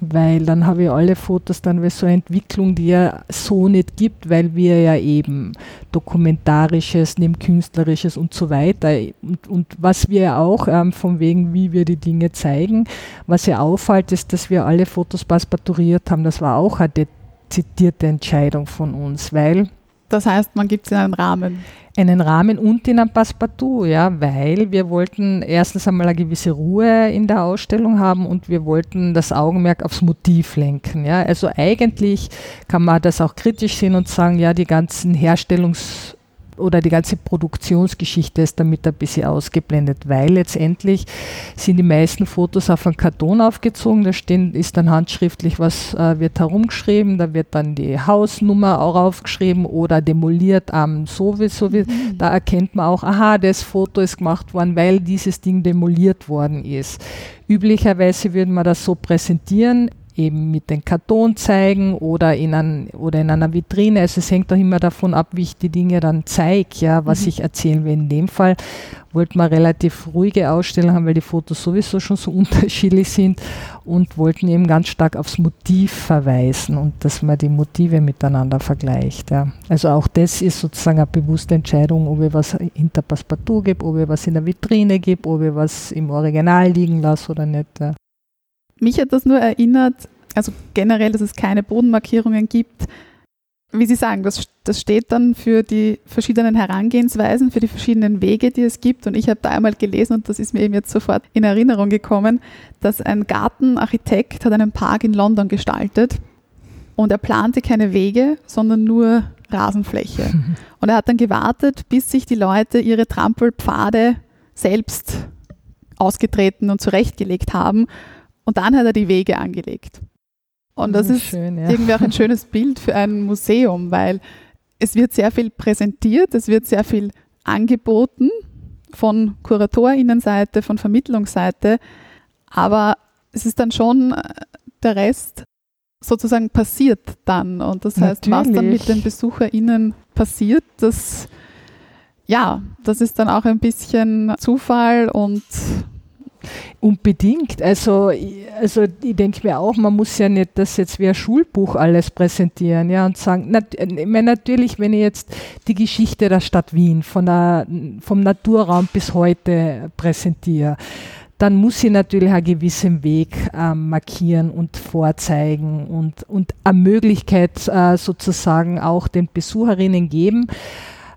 Weil dann habe ich alle Fotos dann wie so eine Entwicklung, die ja so nicht gibt, weil wir ja eben dokumentarisches, neben künstlerisches und so weiter und, und was wir ja auch ähm, von wegen, wie wir die Dinge zeigen, was ja auffällt, ist, dass wir alle Fotos passepartouriert haben. Das war auch ein zitierte Entscheidung von uns, weil. Das heißt, man gibt es in einen Rahmen. Einen Rahmen und in ein Passepartout, ja, weil wir wollten erstens einmal eine gewisse Ruhe in der Ausstellung haben und wir wollten das Augenmerk aufs Motiv lenken. Ja. Also eigentlich kann man das auch kritisch sehen und sagen, ja, die ganzen Herstellungs- oder die ganze Produktionsgeschichte ist damit ein bisschen ausgeblendet, weil letztendlich sind die meisten Fotos auf einen Karton aufgezogen, da stehen, ist dann handschriftlich, was äh, wird herumgeschrieben, da wird dann die Hausnummer auch aufgeschrieben oder demoliert am ähm, sowieso, mhm. da erkennt man auch, aha, das Foto ist gemacht worden, weil dieses Ding demoliert worden ist. Üblicherweise würde man das so präsentieren, eben mit den Karton zeigen oder in, ein, oder in einer Vitrine. Also es hängt auch immer davon ab, wie ich die Dinge dann zeige, ja, was mhm. ich erzählen will. In dem Fall wollten wir relativ ruhige Ausstellung haben, weil die Fotos sowieso schon so [LAUGHS] unterschiedlich sind und wollten eben ganz stark aufs Motiv verweisen und dass man die Motive miteinander vergleicht. Ja. Also auch das ist sozusagen eine bewusste Entscheidung, ob ich was hinter Passepartout gebe, ob ich was in der Vitrine gebe, ob ich was im Original liegen lasse oder nicht. Ja. Mich hat das nur erinnert, also generell, dass es keine Bodenmarkierungen gibt. Wie Sie sagen, das, das steht dann für die verschiedenen Herangehensweisen, für die verschiedenen Wege, die es gibt. Und ich habe da einmal gelesen, und das ist mir eben jetzt sofort in Erinnerung gekommen, dass ein Gartenarchitekt hat einen Park in London gestaltet und er plante keine Wege, sondern nur Rasenfläche. [LAUGHS] Und er hat dann gewartet, bis sich die Leute ihre Trampelpfade selbst ausgetreten und zurechtgelegt haben. Und dann hat er die Wege angelegt. Und das ist Schön, ja. irgendwie auch ein schönes Bild für ein Museum, weil es wird sehr viel präsentiert, es wird sehr viel angeboten von KuratorInnenseite, von Vermittlungsseite, aber es ist dann schon äh, der Rest sozusagen passiert dann. Und das heißt, Natürlich. was dann mit den BesucherInnen passiert, das ja, das ist dann auch ein bisschen Zufall und Unbedingt. Also, also ich denke mir auch, man muss ja nicht das jetzt wie ein Schulbuch alles präsentieren, ja, und sagen, nat ich meine, natürlich, wenn ich jetzt die Geschichte der Stadt Wien von der, vom Naturraum bis heute präsentiere, dann muss ich natürlich einen gewissen Weg äh, markieren und vorzeigen und, und eine Möglichkeit äh, sozusagen auch den Besucherinnen geben,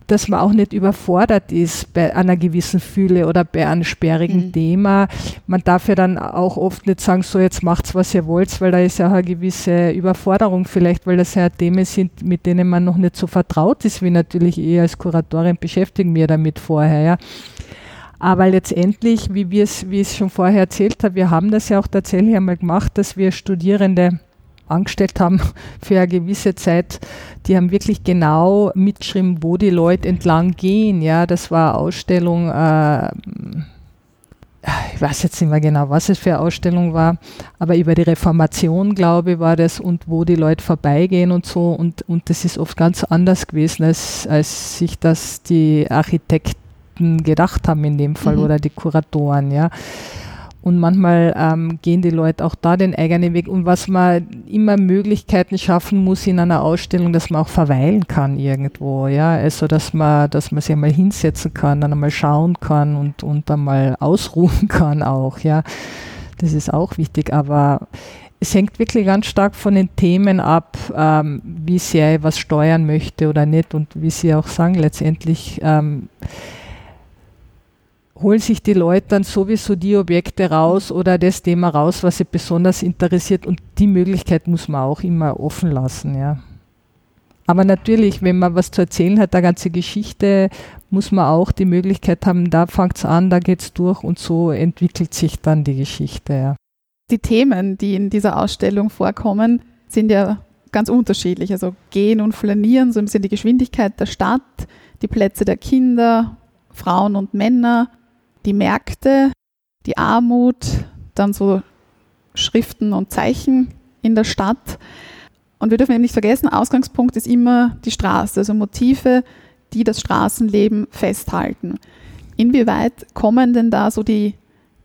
dass man auch nicht überfordert ist bei einer gewissen Fühle oder bei einem sperrigen mhm. Thema. Man darf ja dann auch oft nicht sagen, so jetzt macht's, was ihr wollt, weil da ist ja auch eine gewisse Überforderung vielleicht, weil das ja Themen sind, mit denen man noch nicht so vertraut ist, wie natürlich ich als Kuratorin beschäftigen wir damit vorher, ja. Aber letztendlich, wie wir es, wie ich es schon vorher erzählt habe, wir haben das ja auch tatsächlich einmal gemacht, dass wir Studierende angestellt haben [LAUGHS] für eine gewisse Zeit, die haben wirklich genau mitgeschrieben, wo die Leute entlang gehen. Ja, das war Ausstellung, äh, ich weiß jetzt nicht mehr genau, was es für eine Ausstellung war, aber über die Reformation, glaube ich, war das und wo die Leute vorbeigehen und so. Und, und das ist oft ganz anders gewesen, als, als sich das die Architekten gedacht haben in dem Fall mhm. oder die Kuratoren, ja. Und manchmal ähm, gehen die Leute auch da den eigenen Weg. Und was man immer Möglichkeiten schaffen muss in einer Ausstellung, dass man auch verweilen kann irgendwo. Ja, also dass man, dass man sich einmal hinsetzen kann, dann einmal schauen kann und, und einmal ausruhen [LAUGHS] kann auch. Ja, das ist auch wichtig. Aber es hängt wirklich ganz stark von den Themen ab, ähm, wie sehr ich was steuern möchte oder nicht. Und wie Sie auch sagen, letztendlich ähm, holen sich die Leute dann sowieso die Objekte raus oder das Thema raus, was sie besonders interessiert und die Möglichkeit muss man auch immer offen lassen, ja. Aber natürlich, wenn man was zu erzählen hat, eine ganze Geschichte, muss man auch die Möglichkeit haben, da fängt es an, da geht es durch und so entwickelt sich dann die Geschichte. Ja. Die Themen, die in dieser Ausstellung vorkommen, sind ja ganz unterschiedlich. Also gehen und flanieren, so ein bisschen die Geschwindigkeit der Stadt, die Plätze der Kinder, Frauen und Männer, die Märkte, die Armut, dann so Schriften und Zeichen in der Stadt. Und wir dürfen eben nicht vergessen, Ausgangspunkt ist immer die Straße, also Motive, die das Straßenleben festhalten. Inwieweit kommen denn da so die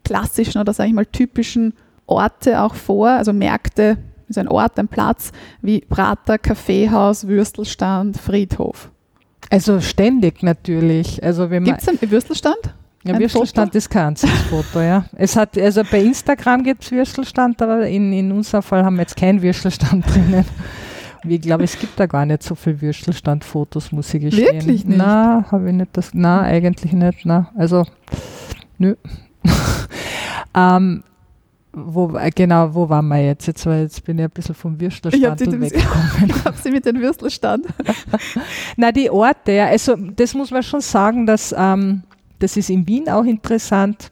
klassischen oder sage ich mal typischen Orte auch vor, also Märkte ist ein Ort, ein Platz wie Prater, Kaffeehaus, Würstelstand, Friedhof? Also ständig natürlich. Also Gibt es einen Würstelstand? Ja, ein Würstelstand Foto? ist kein einziges Foto, ja. Es hat, also bei Instagram gibt es Würstelstand, aber in, in unserem Fall haben wir jetzt keinen Würstelstand [LAUGHS] drinnen. Ich glaube, es gibt da gar nicht so viele Würstelstand-Fotos, muss ich gestehen. Wirklich nicht? Na, habe ich nicht das. Na, eigentlich nicht. Na, also, nö. [LAUGHS] ähm, wo, genau, wo waren wir jetzt? Jetzt, jetzt bin ich ein bisschen vom Würstelstand weggekommen. [LAUGHS] ich habe sie mit dem Würstelstand. Na, die Orte, ja, also das muss man schon sagen, dass ähm, das ist in Wien auch interessant,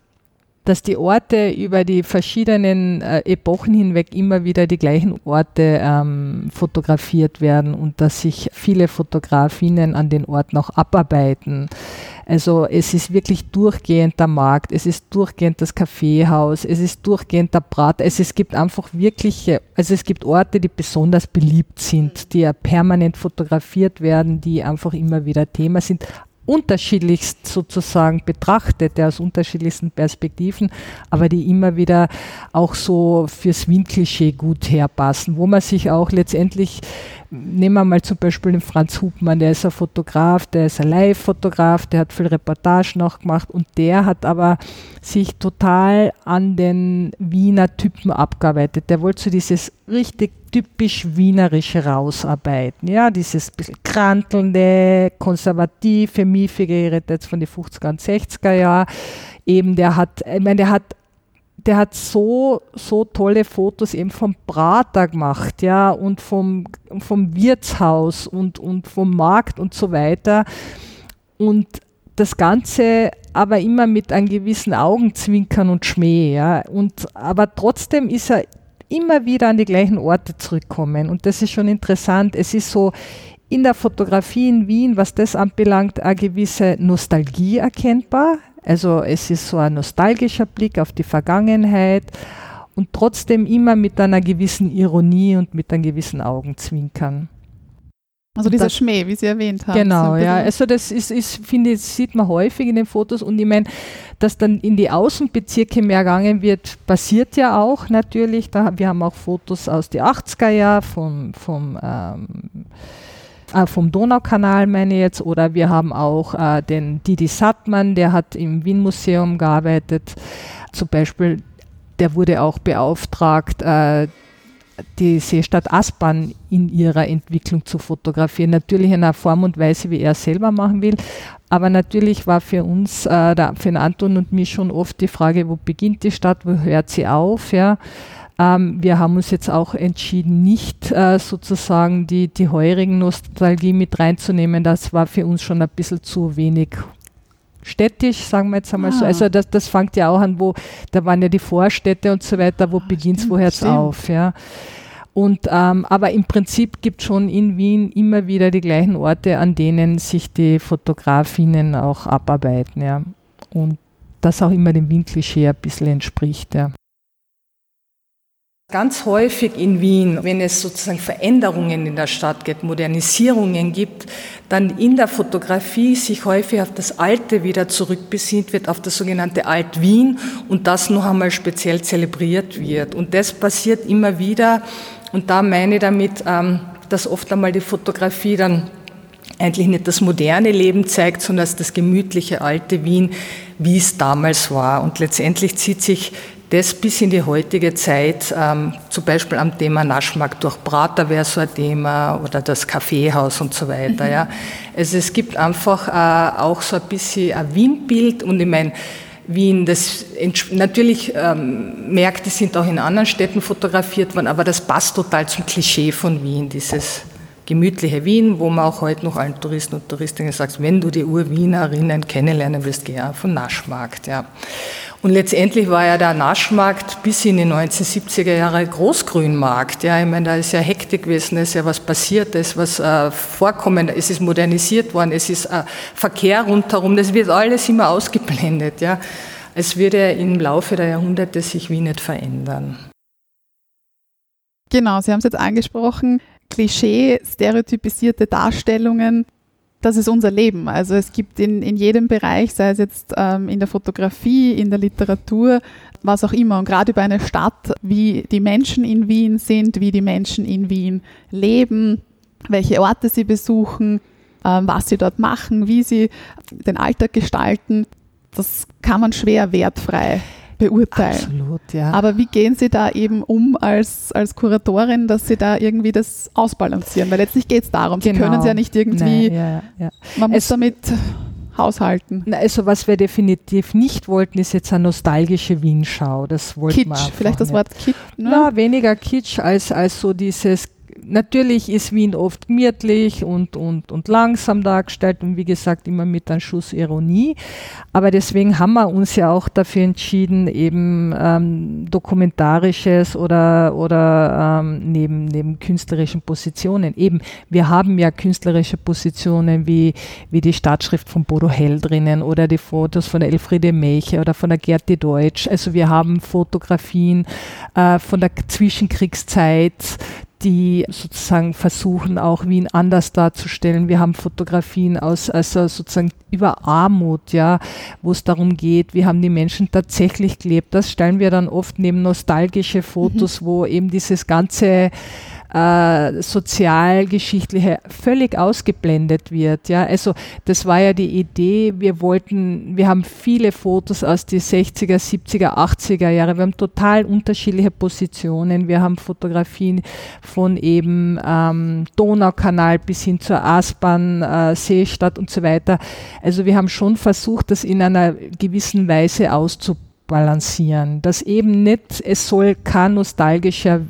dass die Orte über die verschiedenen äh, Epochen hinweg immer wieder die gleichen Orte ähm, fotografiert werden und dass sich viele Fotografinnen an den Ort noch abarbeiten. Also es ist wirklich durchgehend der Markt, es ist durchgehend das Kaffeehaus, es ist durchgehend der Brat. Also es gibt einfach wirkliche, also es gibt Orte, die besonders beliebt sind, die ja permanent fotografiert werden, die einfach immer wieder Thema sind unterschiedlichst sozusagen betrachtet, ja, aus unterschiedlichsten Perspektiven, aber die immer wieder auch so fürs Wien-Klischee gut herpassen, wo man sich auch letztendlich, nehmen wir mal zum Beispiel den Franz Hubmann, der ist ein Fotograf, der ist ein Live-Fotograf, der hat viel Reportage noch gemacht und der hat aber sich total an den Wiener Typen abgearbeitet. Der wollte so dieses richtig typisch wienerische rausarbeiten. Ja, dieses bisschen krantelnde, konservative, miefige, ich rede jetzt von den 50er und 60er Jahren. Eben, der hat, ich meine, der hat der hat so, so tolle Fotos eben vom Prater gemacht, ja, und vom, vom Wirtshaus und, und vom Markt und so weiter. Und das Ganze aber immer mit einem gewissen Augenzwinkern und Schmäh, ja. Und, aber trotzdem ist er immer wieder an die gleichen Orte zurückkommen. Und das ist schon interessant. Es ist so in der Fotografie in Wien, was das anbelangt, eine gewisse Nostalgie erkennbar. Also es ist so ein nostalgischer Blick auf die Vergangenheit und trotzdem immer mit einer gewissen Ironie und mit einem gewissen Augenzwinkern. Also dieser das, Schmäh, wie Sie erwähnt haben. Genau, so ja. Also das ist, ist, finde ich, sieht man häufig in den Fotos und ich meine, dass dann in die Außenbezirke mehr gegangen wird, passiert ja auch natürlich. Da, wir haben auch Fotos aus den 80er Jahren vom, vom, ähm, äh, vom Donaukanal, meine ich jetzt, oder wir haben auch äh, den Didi Sattmann, der hat im Wien-Museum gearbeitet. Zum Beispiel, der wurde auch beauftragt, äh, die Seestadt Aspern in ihrer Entwicklung zu fotografieren. Natürlich in einer Form und Weise, wie er selber machen will. Aber natürlich war für uns, äh, der, für den Anton und mich schon oft die Frage, wo beginnt die Stadt, wo hört sie auf? Ja? Ähm, wir haben uns jetzt auch entschieden, nicht äh, sozusagen die, die heurigen Nostalgie mit reinzunehmen. Das war für uns schon ein bisschen zu wenig städtisch, sagen wir jetzt einmal ah. so. Also das, das fängt ja auch an, wo, da waren ja die Vorstädte und so weiter, wo ah, beginnt es, wo hört es auf, ja. Und, ähm, aber im Prinzip gibt es schon in Wien immer wieder die gleichen Orte, an denen sich die Fotografinnen auch abarbeiten, ja. Und das auch immer dem Wien-Klischee ein bisschen entspricht, ja. Ganz häufig in Wien, wenn es sozusagen Veränderungen in der Stadt gibt, Modernisierungen gibt, dann in der Fotografie sich häufig auf das Alte wieder zurückbesinnt wird, auf das sogenannte Alt-Wien und das noch einmal speziell zelebriert wird. Und das passiert immer wieder und da meine ich damit, ähm, dass oft einmal die Fotografie dann eigentlich nicht das moderne Leben zeigt, sondern das gemütliche alte Wien, wie es damals war. Und letztendlich zieht sich das bis in die heutige Zeit, ähm, zum Beispiel am Thema Naschmarkt durch Prater wäre so ein Thema oder das Kaffeehaus und so weiter. Mhm. Ja. Also es gibt einfach äh, auch so ein bisschen ein Wien-Bild und ich meine, Wien, das natürlich ähm, Märkte sind auch in anderen Städten fotografiert worden, aber das passt total zum Klischee von Wien, dieses gemütliche Wien, wo man auch heute noch allen Touristen und Touristinnen sagt, wenn du die Urwienerinnen kennenlernen willst, geh ja von Naschmarkt. Ja. Und letztendlich war ja der Naschmarkt bis in die 1970er Jahre Großgrünmarkt. Ja, ich meine, da ist ja Hektik gewesen, es ist ja was passiert, es ist was äh, vorkommen, es ist modernisiert worden, es ist äh, Verkehr rundherum, das wird alles immer ausgeblendet. Ja. Es wird ja im Laufe der Jahrhunderte sich wie nicht verändern. Genau, Sie haben es jetzt angesprochen. Klischee, stereotypisierte Darstellungen das ist unser Leben. Also es gibt in, in jedem Bereich, sei es jetzt ähm, in der Fotografie, in der Literatur, was auch immer. Und gerade über eine Stadt, wie die Menschen in Wien sind, wie die Menschen in Wien leben, welche Orte sie besuchen, ähm, was sie dort machen, wie sie den Alltag gestalten, das kann man schwer wertfrei beurteilen. Absolut, ja. Aber wie gehen Sie da eben um als, als Kuratorin, dass Sie da irgendwie das ausbalancieren? Weil letztlich geht es darum, genau. Sie können es ja nicht irgendwie, Nein, ja, ja. man muss es, damit haushalten. Also was wir definitiv nicht wollten, ist jetzt eine nostalgische Wien-Schau. Das wollten Kitsch, wir vielleicht das Wort Kitsch? Ne? Na, weniger Kitsch als, als so dieses natürlich ist Wien oft gemütlich und, und, und langsam dargestellt und wie gesagt immer mit einem Schuss Ironie. Aber deswegen haben wir uns ja auch dafür entschieden, eben ähm, dokumentarisches oder, oder ähm, neben, neben künstlerischen Positionen. Eben, wir haben ja künstlerische Positionen wie, wie die Stadtschrift von Bodo Hell drinnen oder die Fotos von Elfriede Melche oder von der Gerti Deutsch. Also wir haben Fotografien äh, von der Zwischenkriegszeit, die sozusagen versuchen, auch Wien anders darzustellen. Wir haben Fotografien aus, also sozusagen über Armut, ja, wo es darum geht, wie haben die Menschen tatsächlich gelebt. Das stellen wir dann oft neben nostalgische Fotos, mhm. wo eben dieses ganze äh, sozialgeschichtliche völlig ausgeblendet wird. Ja, also das war ja die Idee. Wir wollten, wir haben viele Fotos aus die 60er, 70er, 80er Jahre. Wir haben total unterschiedliche Positionen. Wir haben Fotografien von eben ähm, Donaukanal bis hin zur Aspern, äh, Seestadt und so weiter. Also wir haben schon versucht, das in einer gewissen Weise auszubalancieren, dass eben nicht, es soll kein nostalgischer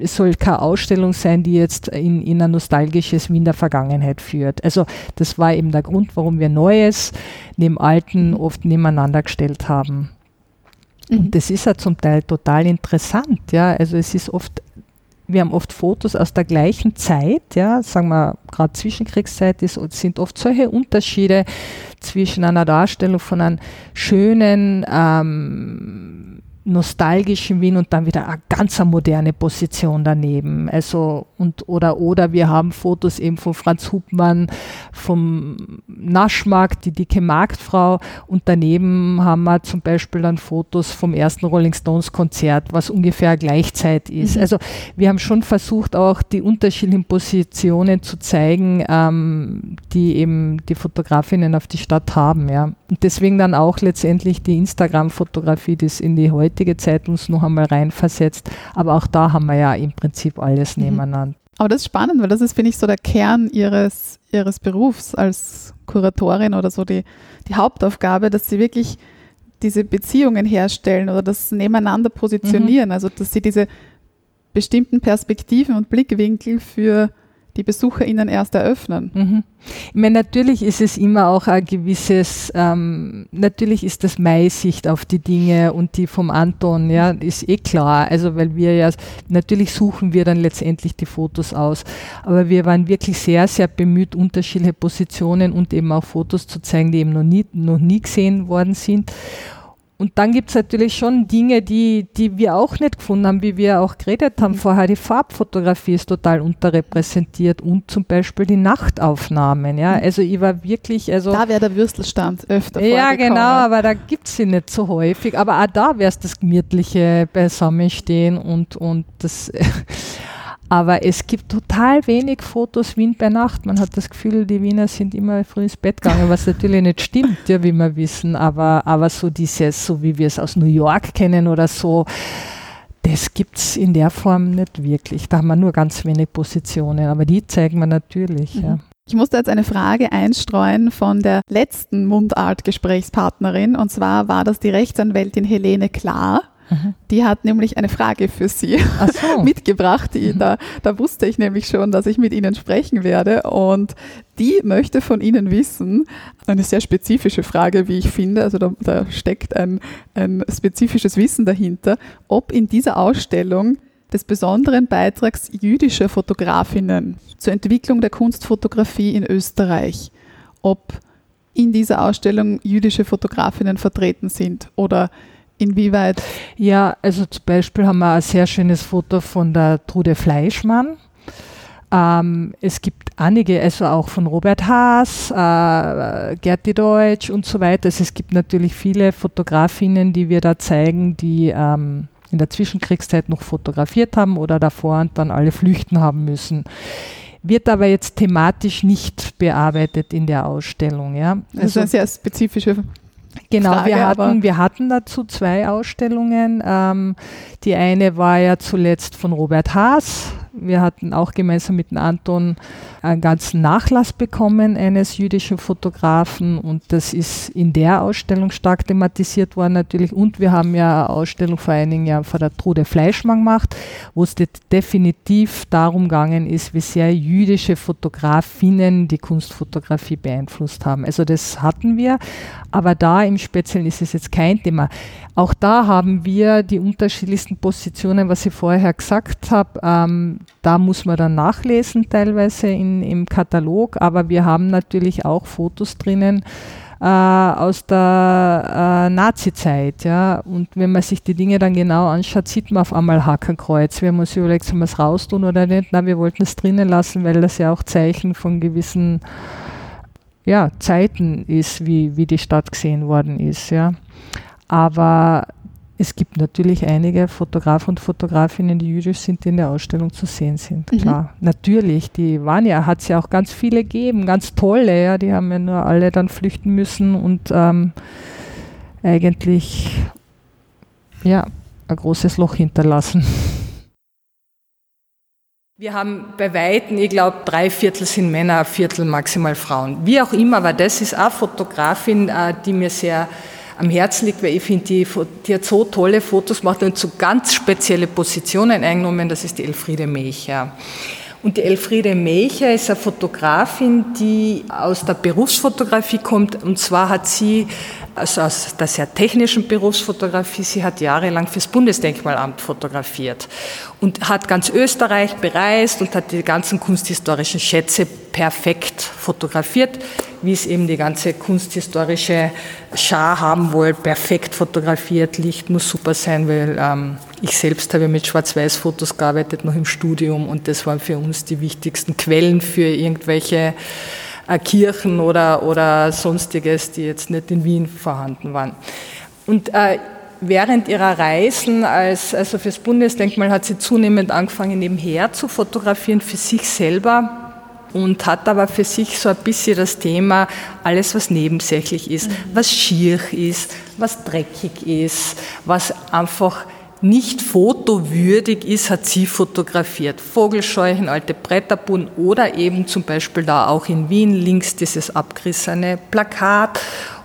es soll keine Ausstellung sein, die jetzt in, in ein nostalgisches Wien der Vergangenheit führt. Also das war eben der Grund, warum wir Neues neben Alten oft nebeneinander gestellt haben. Und mhm. das ist ja zum Teil total interessant, ja. Also es ist oft, wir haben oft Fotos aus der gleichen Zeit, ja, sagen wir gerade Zwischenkriegszeit ist, sind oft solche Unterschiede zwischen einer Darstellung von einem schönen ähm, nostalgischen Wien und dann wieder eine ganz moderne Position daneben. Also und oder oder wir haben Fotos eben von Franz Hubmann vom Naschmarkt, die dicke Marktfrau und daneben haben wir zum Beispiel dann Fotos vom ersten Rolling Stones Konzert, was ungefähr gleichzeitig ist. Mhm. Also wir haben schon versucht auch die unterschiedlichen Positionen zu zeigen, ähm, die eben die Fotografinnen auf die Stadt haben, ja. Und deswegen dann auch letztendlich die Instagram-Fotografie, das in die heutige Zeit uns noch einmal reinversetzt. Aber auch da haben wir ja im Prinzip alles mhm. nebeneinander. Aber das ist spannend, weil das ist, finde ich, so der Kern ihres, ihres Berufs als Kuratorin oder so die, die Hauptaufgabe, dass sie wirklich diese Beziehungen herstellen oder das nebeneinander positionieren. Mhm. Also, dass sie diese bestimmten Perspektiven und Blickwinkel für die BesucherInnen erst eröffnen. Mhm. Ich meine, natürlich ist es immer auch ein gewisses, ähm, natürlich ist das Mai-Sicht auf die Dinge und die vom Anton, ja, ist eh klar. Also, weil wir ja, natürlich suchen wir dann letztendlich die Fotos aus. Aber wir waren wirklich sehr, sehr bemüht, unterschiedliche Positionen und eben auch Fotos zu zeigen, die eben noch nie, noch nie gesehen worden sind. Und dann gibt es natürlich schon Dinge, die, die wir auch nicht gefunden haben, wie wir auch geredet haben vorher. Die Farbfotografie ist total unterrepräsentiert und zum Beispiel die Nachtaufnahmen. Ja, mhm. also ich war wirklich, also. Da wäre der Würstelstand öfter Ja, genau, aber da gibt es sie nicht so häufig. Aber auch da wäre es das gemütliche Beisammenstehen und, und das. [LAUGHS] Aber es gibt total wenig Fotos Wien bei Nacht. Man hat das Gefühl, die Wiener sind immer früh ins Bett gegangen, was natürlich nicht stimmt, ja, wie wir wissen. Aber, aber so dieses, so wie wir es aus New York kennen oder so, das gibt es in der Form nicht wirklich. Da haben wir nur ganz wenig Positionen, aber die zeigen wir natürlich. Mhm. Ja. Ich musste jetzt eine Frage einstreuen von der letzten Mundart-Gesprächspartnerin und zwar war das die Rechtsanwältin Helene Klar. Die hat nämlich eine Frage für Sie so. [LAUGHS] mitgebracht. Die, mhm. da, da wusste ich nämlich schon, dass ich mit Ihnen sprechen werde. Und die möchte von Ihnen wissen, eine sehr spezifische Frage, wie ich finde, also da, da steckt ein, ein spezifisches Wissen dahinter, ob in dieser Ausstellung des besonderen Beitrags jüdischer Fotografinnen zur Entwicklung der Kunstfotografie in Österreich, ob in dieser Ausstellung jüdische Fotografinnen vertreten sind oder Inwieweit? Ja, also zum Beispiel haben wir ein sehr schönes Foto von der Trude Fleischmann. Ähm, es gibt einige, also auch von Robert Haas, äh, Gerti Deutsch und so weiter. Also es gibt natürlich viele Fotografinnen, die wir da zeigen, die ähm, in der Zwischenkriegszeit noch fotografiert haben oder davor und dann alle flüchten haben müssen. Wird aber jetzt thematisch nicht bearbeitet in der Ausstellung. Ja. Also, das ist eine sehr spezifische Genau, Frage, wir, hatten, wir hatten dazu zwei Ausstellungen. Ähm, die eine war ja zuletzt von Robert Haas, Wir hatten auch gemeinsam mit Anton einen ganzen Nachlass bekommen eines jüdischen Fotografen und das ist in der Ausstellung stark thematisiert worden natürlich. Und wir haben ja eine Ausstellung vor einigen Jahren vor der Trude Fleischmann gemacht, wo es definitiv darum gegangen ist, wie sehr jüdische Fotografinnen die Kunstfotografie beeinflusst haben. Also das hatten wir, aber da im Speziellen ist es jetzt kein Thema. Auch da haben wir die unterschiedlichsten Positionen, was ich vorher gesagt habe. Ähm, da muss man dann nachlesen teilweise in, im Katalog, aber wir haben natürlich auch Fotos drinnen äh, aus der äh, Nazi-Zeit. Ja? Und wenn man sich die Dinge dann genau anschaut, sieht man auf einmal Hakenkreuz. Wir haben uns überlegt, sollen wir es raustun oder nicht? Na, wir wollten es drinnen lassen, weil das ja auch Zeichen von gewissen ja, Zeiten ist, wie, wie die Stadt gesehen worden ist. Ja. Aber es gibt natürlich einige Fotografen und Fotografinnen, die jüdisch sind, die in der Ausstellung zu sehen sind. Mhm. Klar, natürlich. Die waren ja, hat es ja auch ganz viele gegeben, ganz tolle. Ja, die haben ja nur alle dann flüchten müssen und ähm, eigentlich ja ein großes Loch hinterlassen. Wir haben bei Weitem, ich glaube, drei Viertel sind Männer, ein Viertel maximal Frauen. Wie auch immer, aber das ist auch Fotografin, äh, die mir sehr am Herzen liegt, weil ich finde, die, die, hat so tolle Fotos gemacht und so ganz spezielle Positionen eingenommen. Das ist die Elfriede Mecher. Und die Elfriede Mecher ist eine Fotografin, die aus der Berufsfotografie kommt. Und zwar hat sie also aus der sehr technischen Berufsfotografie. Sie hat jahrelang fürs Bundesdenkmalamt fotografiert und hat ganz Österreich bereist und hat die ganzen kunsthistorischen Schätze perfekt fotografiert, wie es eben die ganze kunsthistorische Schar haben wollte, perfekt fotografiert. Licht muss super sein, weil ähm, ich selbst habe mit Schwarz-Weiß-Fotos gearbeitet, noch im Studium und das waren für uns die wichtigsten Quellen für irgendwelche äh, Kirchen oder, oder sonstiges, die jetzt nicht in Wien vorhanden waren. Und äh, während ihrer Reisen als, also fürs Bundesdenkmal hat sie zunehmend angefangen, nebenher zu fotografieren für sich selber und hat aber für sich so ein bisschen das Thema, alles was nebensächlich ist, mhm. was schier ist, was dreckig ist, was einfach nicht fotowürdig ist, hat sie fotografiert. Vogelscheuchen, alte Bretterbuden oder eben zum Beispiel da auch in Wien links dieses abgerissene Plakat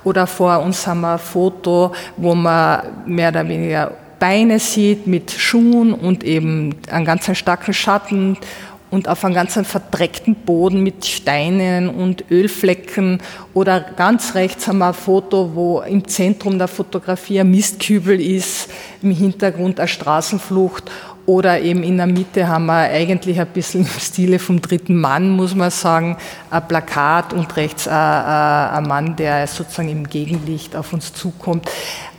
oder vor uns haben wir ein Foto, wo man mehr oder weniger Beine sieht mit Schuhen und eben einen ganz starken Schatten und auf einem ganz verdreckten Boden mit Steinen und Ölflecken. Oder ganz rechts haben wir ein Foto, wo im Zentrum der Fotografie ein Mistkübel ist, im Hintergrund eine Straßenflucht. Oder eben in der Mitte haben wir eigentlich ein bisschen im Stile vom dritten Mann, muss man sagen, ein Plakat und rechts ein, ein Mann, der sozusagen im Gegenlicht auf uns zukommt.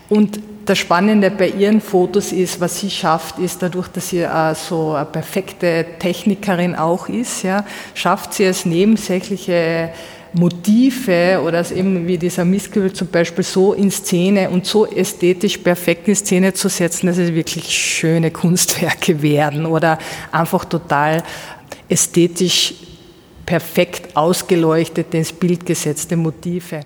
Und das Spannende bei ihren Fotos ist, was sie schafft, ist dadurch, dass sie äh, so eine perfekte Technikerin auch ist, ja, schafft sie es nebensächliche Motive oder eben wie dieser Mistkübel zum Beispiel so in Szene und so ästhetisch perfekt in Szene zu setzen, dass es wirklich schöne Kunstwerke werden oder einfach total ästhetisch perfekt ausgeleuchtete, ins Bild gesetzte Motive.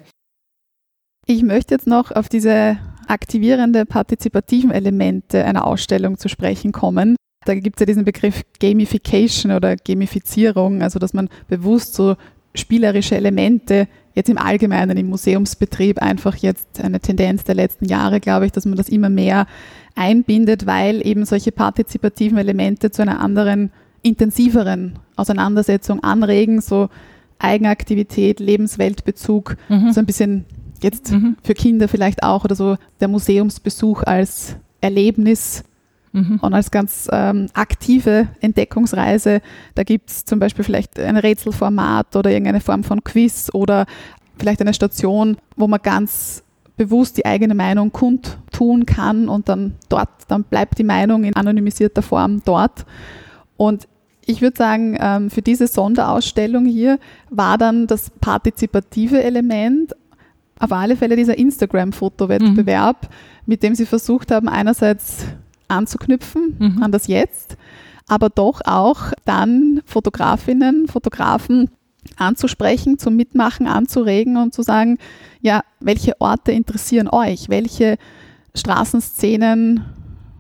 Ich möchte jetzt noch auf diese aktivierende, partizipativen Elemente einer Ausstellung zu sprechen kommen. Da gibt es ja diesen Begriff Gamification oder Gamifizierung, also dass man bewusst so spielerische Elemente jetzt im Allgemeinen im Museumsbetrieb einfach jetzt eine Tendenz der letzten Jahre, glaube ich, dass man das immer mehr einbindet, weil eben solche partizipativen Elemente zu einer anderen, intensiveren Auseinandersetzung anregen, so Eigenaktivität, Lebensweltbezug, mhm. so ein bisschen jetzt mhm. für Kinder vielleicht auch oder so der Museumsbesuch als Erlebnis mhm. und als ganz ähm, aktive Entdeckungsreise. Da gibt es zum Beispiel vielleicht ein Rätselformat oder irgendeine Form von Quiz oder vielleicht eine Station, wo man ganz bewusst die eigene Meinung kundtun kann und dann dort, dann bleibt die Meinung in anonymisierter Form dort. Und ich würde sagen, ähm, für diese Sonderausstellung hier war dann das partizipative Element auf alle Fälle dieser Instagram-Fotowettbewerb, mhm. mit dem sie versucht haben, einerseits anzuknüpfen mhm. an das Jetzt, aber doch auch dann Fotografinnen, Fotografen anzusprechen, zum Mitmachen anzuregen und zu sagen, ja, welche Orte interessieren euch? Welche Straßenszenen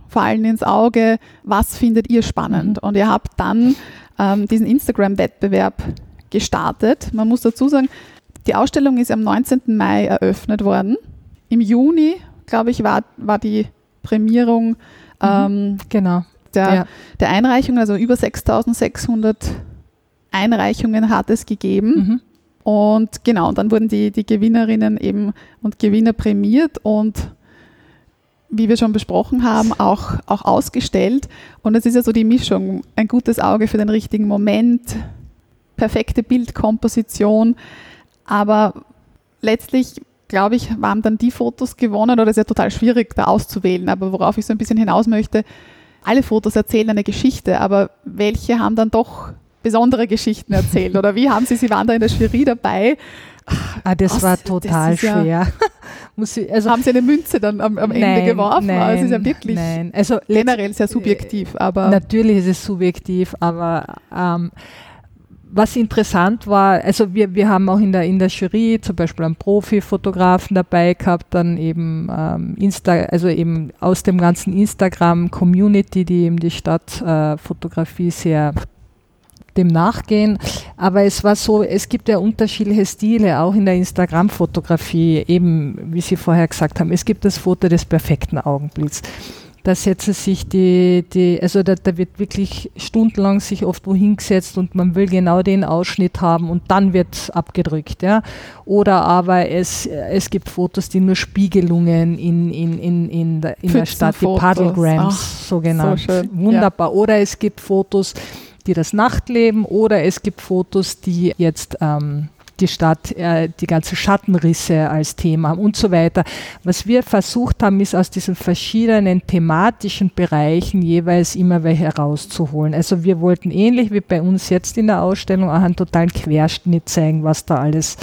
fallen ins Auge, was findet ihr spannend? Und ihr habt dann ähm, diesen Instagram-Wettbewerb gestartet. Man muss dazu sagen, die Ausstellung ist am 19. Mai eröffnet worden. Im Juni, glaube ich, war, war die Prämierung ähm, Genau. der, Ja. der Einreichung, also über 6600 Einreichungen hat es gegeben. Mhm. Und genau, und dann wurden die, die Gewinnerinnen eben und Gewinner prämiert und wie wir schon besprochen haben, auch, auch ausgestellt. Und es ist ja so die Mischung, ein gutes Auge für den richtigen Moment, perfekte Bildkomposition. Aber letztlich, glaube ich, waren dann die Fotos gewonnen, oder es ist ja total schwierig, da auszuwählen, aber worauf ich so ein bisschen hinaus möchte, alle Fotos erzählen eine Geschichte, aber welche haben dann doch besondere Geschichten erzählt? Oder wie haben Sie, Sie waren da in der Jury dabei, Ah, das Was? war Das total ja- schwer. [LAUGHS] Muss ich, also, haben Sie eine Münze dann am, am Ende nein, geworfen? Nein, Aber es ist ja wirklich Nein. Also, generell sehr subjektiv, aber Natürlich ist es subjektiv, aber ähm, was interessant war, also wir, wir haben auch in der, in der Jury zum Beispiel einen Profi-Fotografen dabei gehabt, dann eben ähm, Insta, also eben aus dem ganzen Instagram-Community, die eben die Stadtfotografie äh, sehr dem nachgehen. Aber es war so, es gibt ja unterschiedliche Stile, auch in der Instagram-Fotografie, eben wie Sie vorher gesagt haben. Es gibt das Foto des perfekten Augenblicks. Da setzen sich die, die also da, da wird wirklich stundenlang sich oft wohin gesetzt und man will genau den Ausschnitt haben und dann wird abgedrückt, ja. Oder aber es, es gibt Fotos, die nur Spiegelungen in, in, in, in, der, in der Stadt, die. Paddlegrams, so genannt. so schön, Wunderbar. Oder es gibt Fotos, die das Nachtleben oder es gibt Fotos, die jetzt ähm, die Stadt, äh, die ganzen Schattenrisse als Thema und so weiter. Was wir versucht haben, ist aus diesen verschiedenen thematischen Bereichen jeweils immer welche herauszuholen. Also wir wollten ähnlich wie bei uns jetzt in der Ausstellung auch einen totalen Querschnitt zeigen, was da alles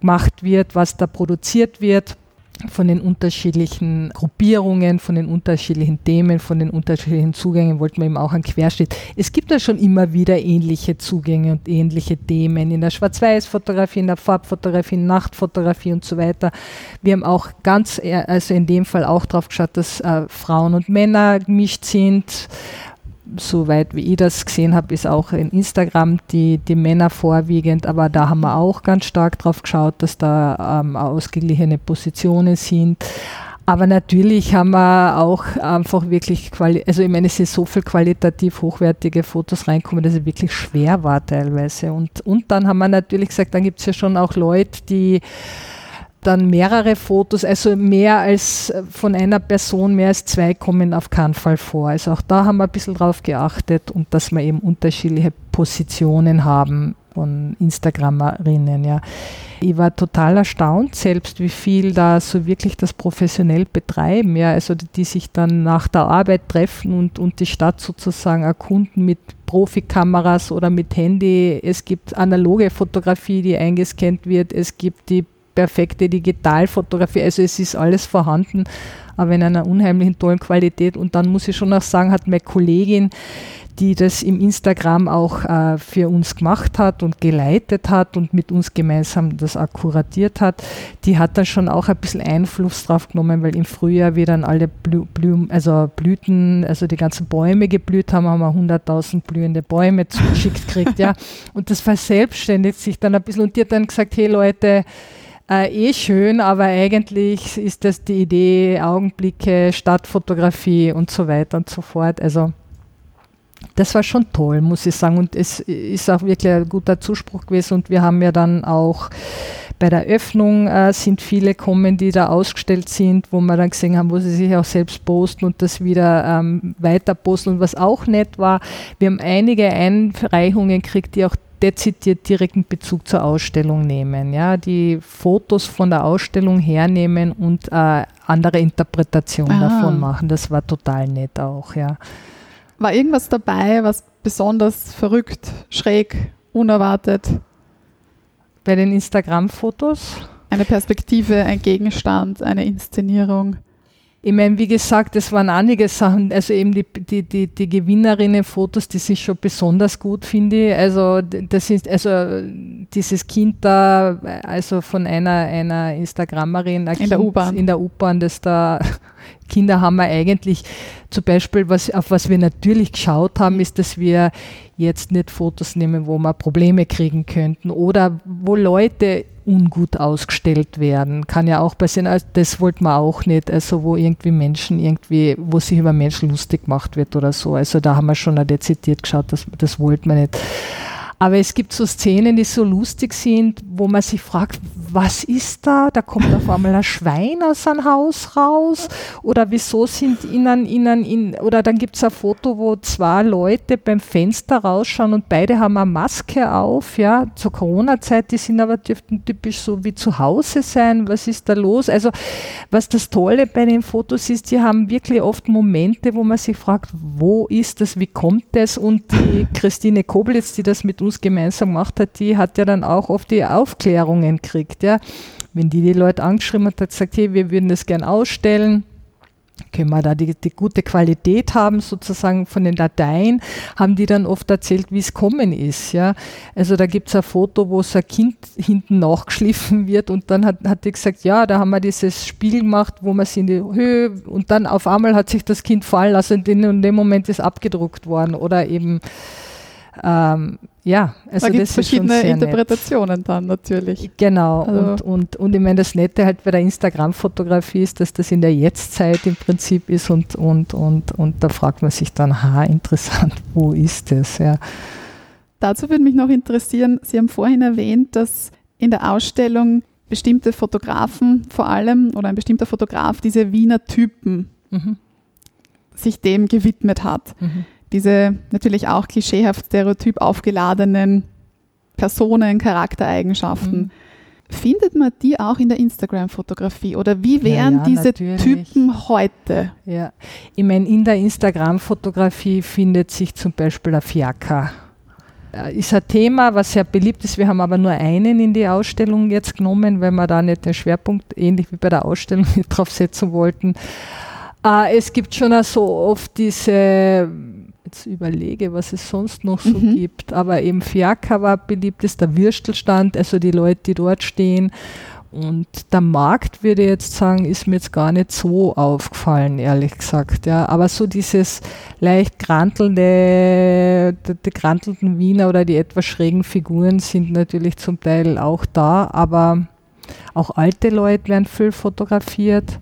gemacht wird, was da produziert wird von den unterschiedlichen Gruppierungen, von den unterschiedlichen Themen, von den unterschiedlichen Zugängen wollten wir eben auch einen Querschnitt. Es gibt ja schon immer wieder ähnliche Zugänge und ähnliche Themen in der Schwarz-Weiß-Fotografie, in der Farbfotografie, Nachtfotografie und so weiter. Wir haben auch ganz, eher- also in dem Fall auch drauf geschaut, dass äh, Frauen und Männer gemischt sind soweit wie ich das gesehen habe, ist auch in Instagram die, die Männer vorwiegend, aber da haben wir auch ganz stark drauf geschaut, dass da ähm, ausgeglichene Positionen sind. Aber natürlich haben wir auch einfach wirklich, quali also ich meine, es ist so viel qualitativ hochwertige Fotos reinkommen, dass es wirklich schwer war teilweise. Und, und dann haben wir natürlich gesagt, dann gibt es ja schon auch Leute, die dann mehrere Fotos, also mehr als äh, von einer Person, mehr als zwei kommen auf keinen Fall vor. Also auch da haben wir ein bisschen drauf geachtet und dass wir eben unterschiedliche Positionen haben von Instagramerinnen, ja. Ich war total erstaunt selbst, wie viel da so wirklich das professionell betreiben, ja, also die, die sich dann nach der Arbeit treffen und, und die Stadt sozusagen erkunden mit Profikameras oder mit Handy. Es gibt analoge Fotografie, die eingescannt wird, es gibt die perfekte Digitalfotografie, also es ist alles vorhanden, aber in einer unheimlichen tollen Qualität. Und dann muss ich schon auch sagen, hat meine Kollegin, die das im Instagram auch äh, für uns gemacht hat und geleitet hat und mit uns gemeinsam das akkuratiert hat, die hat da schon auch ein bisschen Einfluss drauf genommen, weil im Frühjahr wir dann alle Blü Blüm, also Blüten, also die ganzen Bäume geblüht haben, haben wir 100.000 blühende Bäume zugeschickt gekriegt, ja. [LAUGHS] Und das verselbstständigt sich dann ein bisschen und die hat dann gesagt, hey Leute, äh, eh schön, aber eigentlich ist das die Idee, Augenblicke, Stadtfotografie und so weiter und so fort. Also das war schon toll, muss ich sagen. Und es ist auch wirklich ein guter Zuspruch gewesen. Und wir haben ja dann auch bei der Öffnung äh, sind viele kommen, die da ausgestellt sind, wo wir dann gesehen haben, wo sie sich auch selbst posten und das wieder ähm, weiter posten. Und was auch nett war, wir haben einige Einreichungen gekriegt, die auch dezidiert direkten Bezug zur Ausstellung nehmen, ja, die Fotos von der Ausstellung hernehmen und äh, andere Interpretation Ah. davon machen. Das war total nett auch, ja. war irgendwas dabei, was besonders verrückt, schräg, unerwartet, Bei den Instagram-Fotos? eine Perspektive, ein Gegenstand, eine Inszenierung. Ich meine, wie gesagt, es waren einige Sachen, also eben die, die, die, die Gewinnerinnen-Fotos, die sich schon besonders gut finde. Also das ist, also dieses Kind da, also von einer, einer Instagrammerin, ein In der U-Bahn. In der U-Bahn, das da [LAUGHS] Kinder haben wir eigentlich zum Beispiel, was, auf was wir natürlich geschaut haben, ist, dass wir jetzt nicht Fotos nehmen, wo wir Probleme kriegen könnten oder wo Leute ungut ausgestellt werden. Kann ja auch passieren, also das wollten wir auch nicht, also wo irgendwie Menschen irgendwie, wo sich über Menschen lustig gemacht wird oder so. Also da haben wir schon dezidiert geschaut, das, das wollten wir nicht. Aber es gibt so Szenen, die so lustig sind, wo man sich fragt, was ist da? Da kommt auf einmal ein Schwein aus einem Haus raus. Oder wieso sind ihnen, ihnen, in, oder dann gibt es ein Foto, wo zwei Leute beim Fenster rausschauen und beide haben eine Maske auf, ja, zur Corona-Zeit, die sind aber dürften typisch so wie zu Hause sein. Was ist da los? Also, was das Tolle bei den Fotos ist, die haben wirklich oft Momente, wo man sich fragt, wo ist das, wie kommt das? Und die Christine Koblitz, die das mit gemeinsam gemacht hat, die hat ja dann auch oft die Aufklärungen gekriegt, ja. Wenn die die Leute angeschrieben hat, hat gesagt, hey, wir würden das gern ausstellen, können wir da die, die gute Qualität haben, sozusagen von den Dateien, haben die dann oft erzählt, wie es kommen ist. Ja. Also da gibt es ein Foto, wo so ein Kind hinten nachgeschliffen wird und dann hat, hat die gesagt, ja, da haben wir dieses Spiel gemacht, wo man sie in die Höhe und dann auf einmal hat sich das Kind fallen lassen und in dem Moment ist abgedruckt worden oder eben ähm, ja, also da gibt es verschiedene sehr nett. Interpretationen dann natürlich. Genau, Also- und, und, und ich meine, das Nette halt bei der Instagram-Fotografie ist, dass das in der Jetztzeit im Prinzip ist und, und, und, und da fragt man sich dann, ha, interessant, wo ist das? Ja. Dazu würde mich noch interessieren, Sie haben vorhin erwähnt, dass in der Ausstellung bestimmte Fotografen vor allem oder ein bestimmter Fotograf diese Wiener Typen Mhm. sich dem gewidmet hat. Mhm. Diese natürlich auch klischeehaft stereotyp aufgeladenen Personen, Charaktereigenschaften. Mhm. Findet man die auch in der Instagram-Fotografie oder wie Ja, wären ja, diese natürlich. Typen heute? Ja, ich meine, in der Instagram-Fotografie findet sich zum Beispiel ein Fiaker. Äh, Ist ein Thema, was sehr beliebt ist. Wir haben aber nur einen in die Ausstellung jetzt genommen, weil wir da nicht den Schwerpunkt, ähnlich wie bei der Ausstellung, [LAUGHS] drauf setzen wollten. Äh, Es gibt schon auch so oft diese, jetzt überlege, was es sonst noch so Mhm. gibt, aber eben Fiaker war beliebt, ist der Würstelstand, also die Leute, die dort stehen. Und der Markt, würde ich jetzt sagen, ist mir jetzt gar nicht so aufgefallen, ehrlich gesagt. Ja. Aber so dieses leicht grantelnde, die, die grantelnden Wiener oder die etwas schrägen Figuren sind natürlich zum Teil auch da, aber auch alte Leute werden viel fotografiert.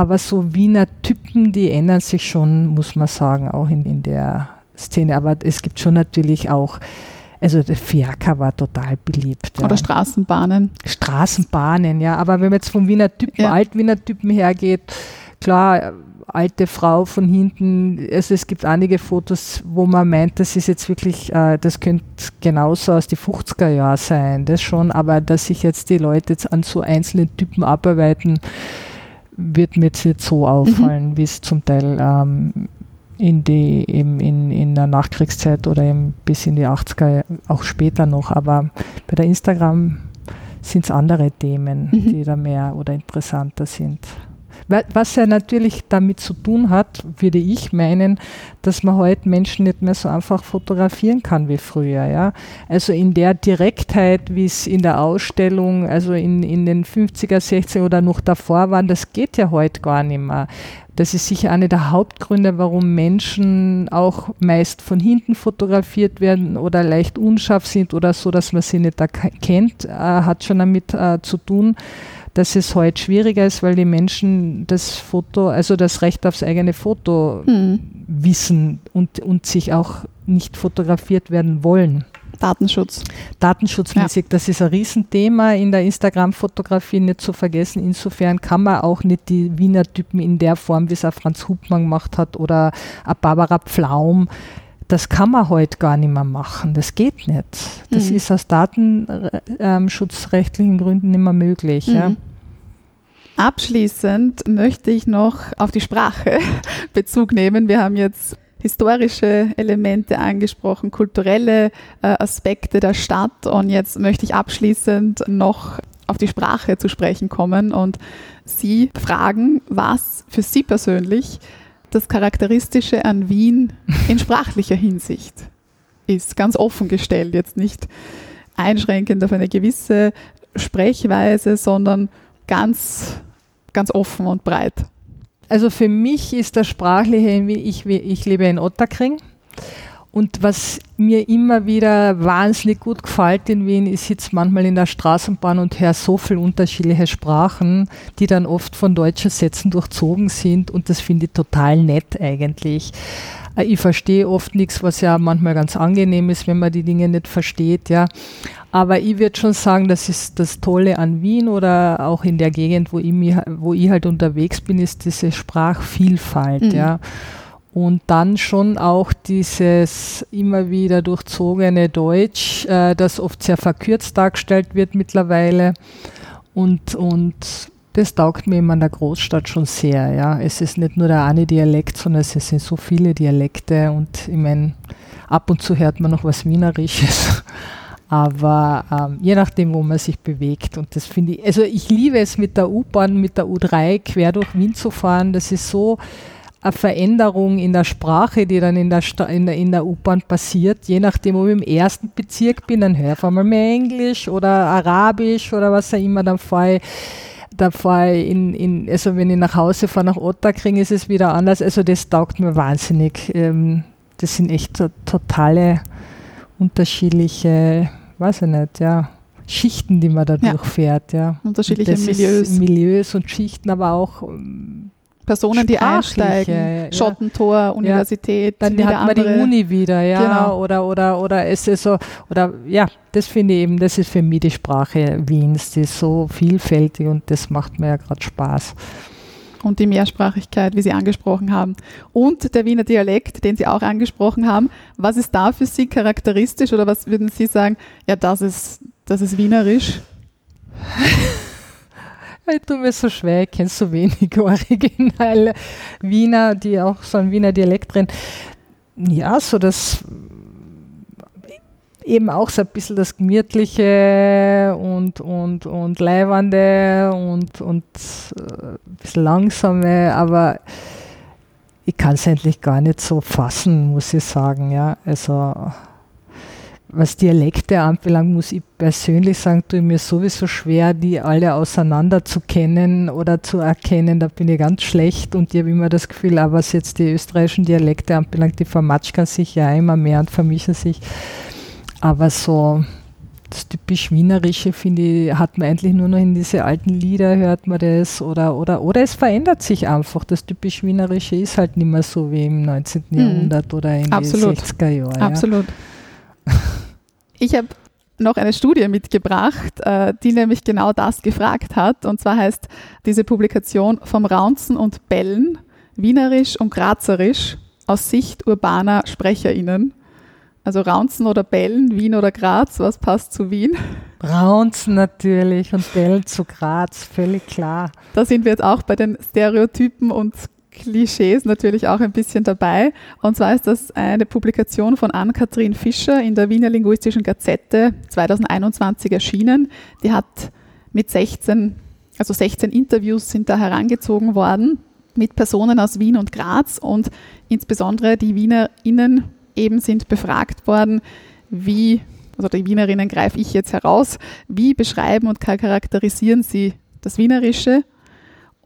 Aber so Wiener Typen, die ändern sich schon, muss man sagen, auch in, in der Szene. Aber es gibt schon natürlich auch, also der Fiaker war total beliebt. ja. Oder Straßenbahnen? Straßenbahnen, ja. Aber wenn man jetzt vom Wiener Typen, Ja. Alt-Wiener Typen hergeht, klar, alte Frau von hinten, also es gibt einige Fotos, wo man meint, das ist jetzt wirklich, äh, das könnte genauso aus die 50er Jahren sein, das schon, aber dass sich jetzt die Leute jetzt an so einzelnen Typen abarbeiten, wird mir jetzt nicht so auffallen, wie es zum Teil ähm, in die eben in, in der Nachkriegszeit oder eben bis in die 80er, auch später noch, aber bei der Instagram sind es andere Themen, Mhm. die da mehr oder interessanter sind. Wa- Was ja natürlich damit zu tun hat, würde ich meinen, dass man heute Menschen nicht mehr so einfach fotografieren kann wie früher. Ja? Also in der Direktheit, wie es in der Ausstellung, also in, in den 50er, 60er oder noch davor waren, das geht ja heute gar nicht mehr. Das ist sicher einer der Hauptgründe, warum Menschen auch meist von hinten fotografiert werden oder leicht unscharf sind oder so, dass man sie nicht erkennt, äh, hat schon damit äh, zu tun, dass es heute schwieriger ist, weil die Menschen das Foto, also das Recht aufs eigene Foto Hm. wissen und, und sich auch nicht fotografiert werden wollen. Datenschutz. Datenschutzmäßig, das ist ein Riesenthema in der Instagram-Fotografie nicht zu vergessen. Insofern kann man auch nicht die Wiener Typen in der Form, wie es ein Franz Hupmann gemacht hat oder Barbara Pflaum, das kann man heute gar nicht mehr machen. Das geht nicht. Das Mhm. ist aus datenschutzrechtlichen Gründen nicht mehr möglich. Ja. Mhm. Abschließend möchte ich noch auf die Sprache [LAUGHS] Bezug nehmen. Wir haben jetzt historische Elemente angesprochen, kulturelle äh, Aspekte der Stadt und jetzt möchte ich abschließend noch auf die Sprache zu sprechen kommen und Sie fragen, was für Sie persönlich das Charakteristische an Wien in sprachlicher Hinsicht ist. Ganz offen gestellt, jetzt nicht einschränkend auf eine gewisse Sprechweise, sondern ganz, ganz offen und breit. Also für mich ist das Sprachliche, ich, ich lebe in Otterkring und was mir immer wieder wahnsinnig gut gefällt in Wien, ich sitze manchmal in der Straßenbahn und höre so viele unterschiedliche Sprachen, die dann oft von deutschen Sätzen durchzogen sind und das finde ich total nett eigentlich. Äh, ich verstehe oft nichts, was ja manchmal ganz angenehm ist, wenn man die Dinge nicht versteht, ja. Aber ich würde schon sagen, das ist das Tolle an Wien oder auch in der Gegend, wo ich, mich, wo ich halt unterwegs bin, ist diese Sprachvielfalt, mhm. ja. Und dann schon auch dieses immer wieder durchzogene Deutsch, äh, das oft sehr verkürzt dargestellt wird mittlerweile. Und, und das taugt mir immer in der Großstadt schon sehr. Ja. Es ist nicht nur der eine Dialekt, sondern es sind so viele Dialekte. Und ich meine, ab und zu hört man noch was Wienerisches. [LAUGHS] Aber ähm, je nachdem, wo man sich bewegt. Und das finde ich, also ich liebe es mit der U-Bahn, mit der U3 quer durch Wien zu fahren. Das ist so eine Veränderung in der Sprache, die dann in der, in der, in der U-Bahn passiert. Je nachdem, ob ich im ersten Bezirk bin, dann höre ich einmal mehr Englisch oder Arabisch oder was auch immer. Dann fahre ich, dann fahre ich in, in, also wenn ich nach Hause fahre, nach Otterkring, ist es wieder anders. Also das taugt mir wahnsinnig. Ähm, das sind echt so totale unterschiedliche, weiß ich nicht, ja, Schichten, die man da ja. durchfährt. Ja. Unterschiedliche Milieus. Milieus und Schichten, aber auch ähm, Personen, die einsteigen, ja. Schottentor, Universität, dann hat man die Uni wieder, ja, genau. oder oder oder es ist so oder ja, das finde ich eben, das ist für mich die Sprache Wiens, die ist so vielfältig und das macht mir ja gerade Spaß. Und die Mehrsprachigkeit, wie Sie angesprochen haben. Und der Wiener Dialekt, den Sie auch angesprochen haben. Was ist da für Sie charakteristisch oder was würden Sie sagen, ja, das ist, das ist wienerisch? [LAUGHS] Ich tue mir so schwer, kenne so wenig [LAUGHS] originale Wiener, die auch so einen Wiener Dialekt drin. Ja, so das eben auch so ein bisschen das Gemütliche und, und, und Leibende und, und äh, ein bisschen Langsame, aber ich kann es endlich gar nicht so fassen, muss ich sagen. Ja, also was Dialekte anbelangt, muss ich persönlich sagen, tue ich mir sowieso schwer, die alle auseinander zu kennen oder zu erkennen. Da bin ich ganz schlecht und ich habe immer das Gefühl, aber was jetzt die österreichischen Dialekte anbelangt, die vermatschern sich ja immer mehr und vermischen sich. Aber so das typisch Wienerische, finde ich, hat man eigentlich nur noch in diese alten Lieder, hört man das, oder, oder, oder es verändert sich einfach. Das typisch Wienerische ist halt nicht mehr so wie im 19. Mhm. Jahrhundert oder in Absolut. den 60er Jahren. Absolut. Ja. Ich habe noch eine Studie mitgebracht, äh, die nämlich genau das gefragt hat. Und zwar heißt diese Publikation vom Raunzen und Bellen, Wienerisch und Grazerisch aus Sicht urbaner SprecherInnen. Also Raunzen oder Bellen, Wien oder Graz, was passt zu Wien? Raunzen natürlich und Bellen zu Graz, völlig klar. Da sind wir jetzt auch bei den Stereotypen und Klischees natürlich auch ein bisschen dabei. Und zwar ist das eine Publikation von Ann-Kathrin Fischer in der Wiener Linguistischen Gazette 2021 erschienen. Die hat mit 16, also 16 Interviews sind da herangezogen worden mit Personen aus Wien und Graz und insbesondere die WienerInnen eben sind befragt worden, wie, also die Wienerinnen greife ich jetzt heraus, wie beschreiben und charakterisieren sie das Wienerische?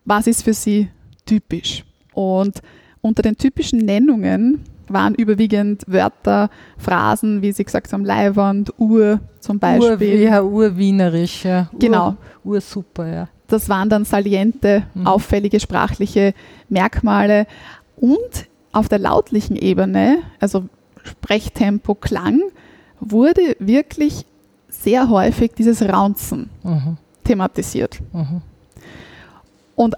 Was ist für sie typisch? Und unter den typischen Nennungen waren überwiegend Wörter, Phrasen, wie Sie gesagt haben, Leiwand, Ur zum Beispiel. Ur, ja, urwienerisch, ja. Genau. Ur, super, ja. Das waren dann saliente, mhm. auffällige sprachliche Merkmale. Und auf der lautlichen Ebene, also Sprechtempo, Klang, wurde wirklich sehr häufig dieses Raunzen mhm. thematisiert. Mhm. Und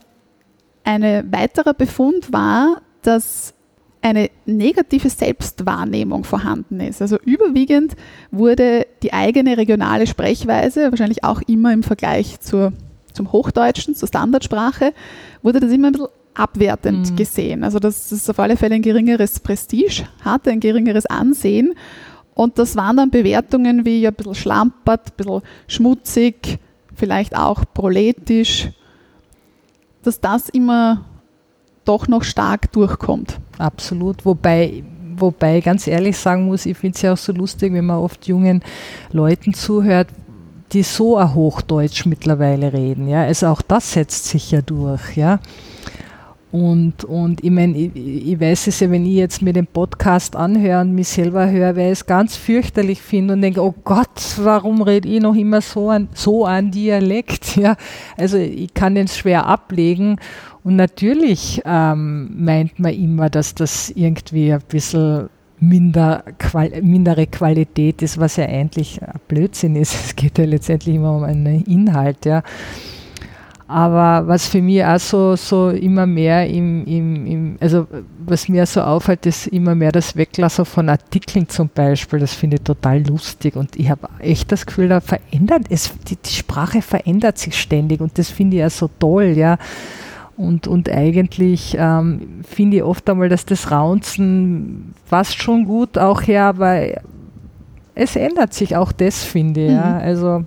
ein weiterer Befund war, dass eine negative Selbstwahrnehmung vorhanden ist. Also überwiegend wurde die eigene regionale Sprechweise, wahrscheinlich auch immer im Vergleich zur, zum Hochdeutschen, zur Standardsprache, wurde das immer ein bisschen abwertend mhm. gesehen. Also dass es auf alle Fälle ein geringeres Prestige hatte, ein geringeres Ansehen. Und das waren dann Bewertungen wie ein bisschen schlampert, ein bisschen schmutzig, vielleicht auch proletisch, dass das immer doch noch stark durchkommt. Absolut. Wobei, wobei ganz ehrlich sagen muss, ich finde es ja auch so lustig, wenn man oft jungen Leuten zuhört, die so ein Hochdeutsch mittlerweile reden. Ja? Also auch das setzt sich ja durch. Ja? Und, und ich meine, ich, ich, weiß es ja, wenn ich jetzt mir den Podcast anhöre und mich selber höre, weil ich es ganz fürchterlich finde und denke, oh Gott, warum rede ich noch immer so an, so an Dialekt? [LAUGHS] Ja? Also ich kann den schwer ablegen. Und natürlich ähm, meint man immer, dass das irgendwie ein bisschen minder, qual mindere Qualität ist, was ja eigentlich Blödsinn ist. [LAUGHS] Es geht ja letztendlich immer um einen Inhalt, ja. Aber was für mich auch so, so immer mehr im, im, im, also was mir so auffällt, ist immer mehr das Weglassen von Artikeln zum Beispiel. Das finde ich total lustig und ich habe echt das Gefühl, da verändert es, die, die Sprache verändert sich ständig und das finde ich ja so toll, ja. Und, und eigentlich ähm, finde ich oft einmal, dass das Raunzen passt schon gut auch her, aber es ändert sich auch das, finde ich. Mhm. Ja. Also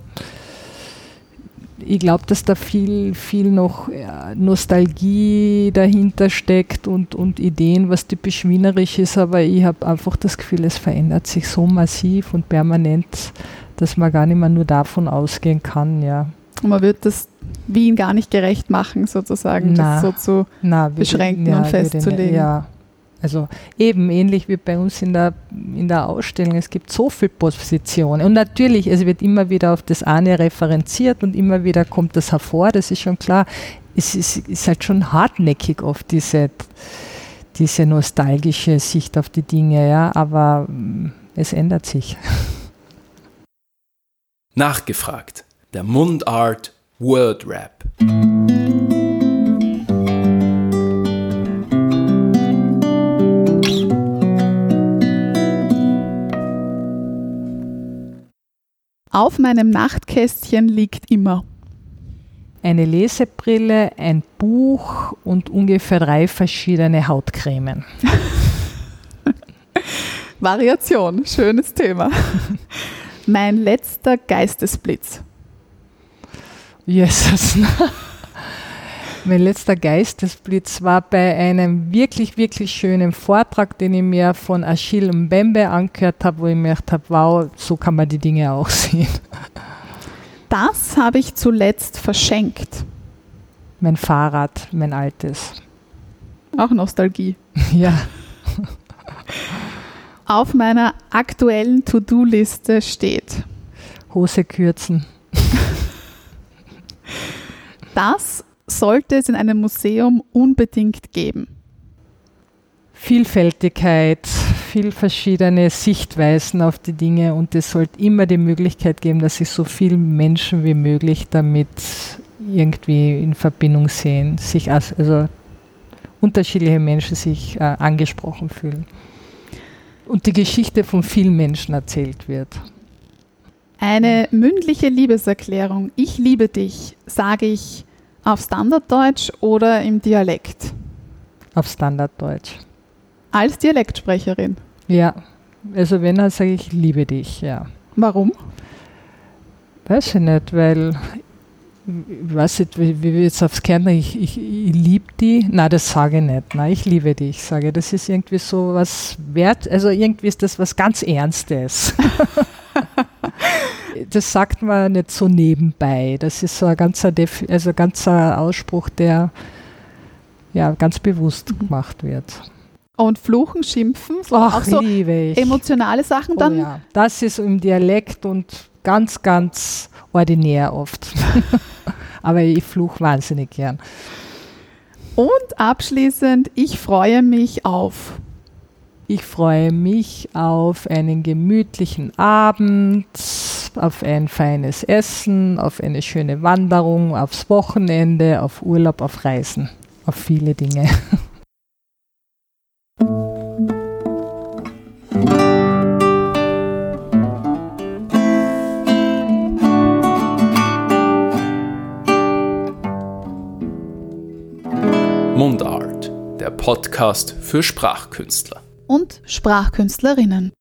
ich glaube, dass da viel, viel noch ja, Nostalgie dahinter steckt und, und Ideen, was typisch wienerisch ist, aber ich habe einfach das Gefühl, es verändert sich so massiv und permanent, dass man gar nicht mehr nur davon ausgehen kann, ja. Und man wird das Wien gar nicht gerecht machen, sozusagen, na, das so zu na, beschränken ja, und festzulegen. Ja, also eben ähnlich wie bei uns in der, in der Ausstellung. Es gibt so viele Positionen. Und natürlich, es wird immer wieder auf das eine referenziert und immer wieder kommt das hervor, das ist schon klar. Es ist, ist halt schon hartnäckig oft diese, diese nostalgische Sicht auf die Dinge, ja, aber mm, es ändert sich. Nachgefragt der Mundart Word Rap. Auf meinem Nachtkästchen liegt immer eine Lesebrille, ein Buch und ungefähr drei verschiedene Hautcremen. [LAUGHS] Variation, schönes Thema. [LAUGHS] mein letzter Geistesblitz. Jesus. Mein letzter Geistesblitz war bei einem wirklich, wirklich schönen Vortrag, den ich mir von Achille Mbembe angehört habe, wo ich mir gedacht habe, wow, so kann man die Dinge auch sehen. Das habe ich zuletzt verschenkt. Mein Fahrrad, mein altes. Auch Nostalgie. [LAUGHS] Ja. Auf meiner aktuellen To-Do-Liste steht Hose kürzen. Das sollte es in einem Museum unbedingt geben. Vielfältigkeit, viel verschiedene Sichtweisen auf die Dinge und es sollte immer die Möglichkeit geben, dass sich so viele Menschen wie möglich damit irgendwie in Verbindung sehen, sich als, also unterschiedliche Menschen sich äh, angesprochen fühlen und die Geschichte von vielen Menschen erzählt wird. Eine mündliche Liebeserklärung, ich liebe dich, sage ich auf Standarddeutsch oder im Dialekt? Auf Standarddeutsch. Als Dialektsprecherin? Ja, also wenn, dann sage ich, liebe dich, ja. Warum? Weiß ich nicht, weil ich weiß nicht, wie, wie jetzt aufs Kärntner, ich, ich, ich liebe die. Nein, das sage ich nicht. Nein, ich liebe dich, ich sage. Das ist irgendwie so was wert, also irgendwie ist das was ganz Ernstes. [LAUGHS] das sagt man nicht so nebenbei. Das ist so ein ganzer, Def also ganzer Ausspruch, der ja ganz bewusst mhm. gemacht wird. Und Fluchen, Schimpfen, so Ach, auch so emotionale Sachen dann? Oh ja. Das ist im Dialekt und ganz, ganz ordinär oft. [LAUGHS] Aber ich fluche wahnsinnig gern. Und abschließend, ich freue mich auf. Ich freue mich auf einen gemütlichen Abend, auf ein feines Essen, auf eine schöne Wanderung, aufs Wochenende, auf Urlaub, auf Reisen, auf viele Dinge. Mundart, der Podcast für Sprachkünstler und Sprachkünstlerinnen.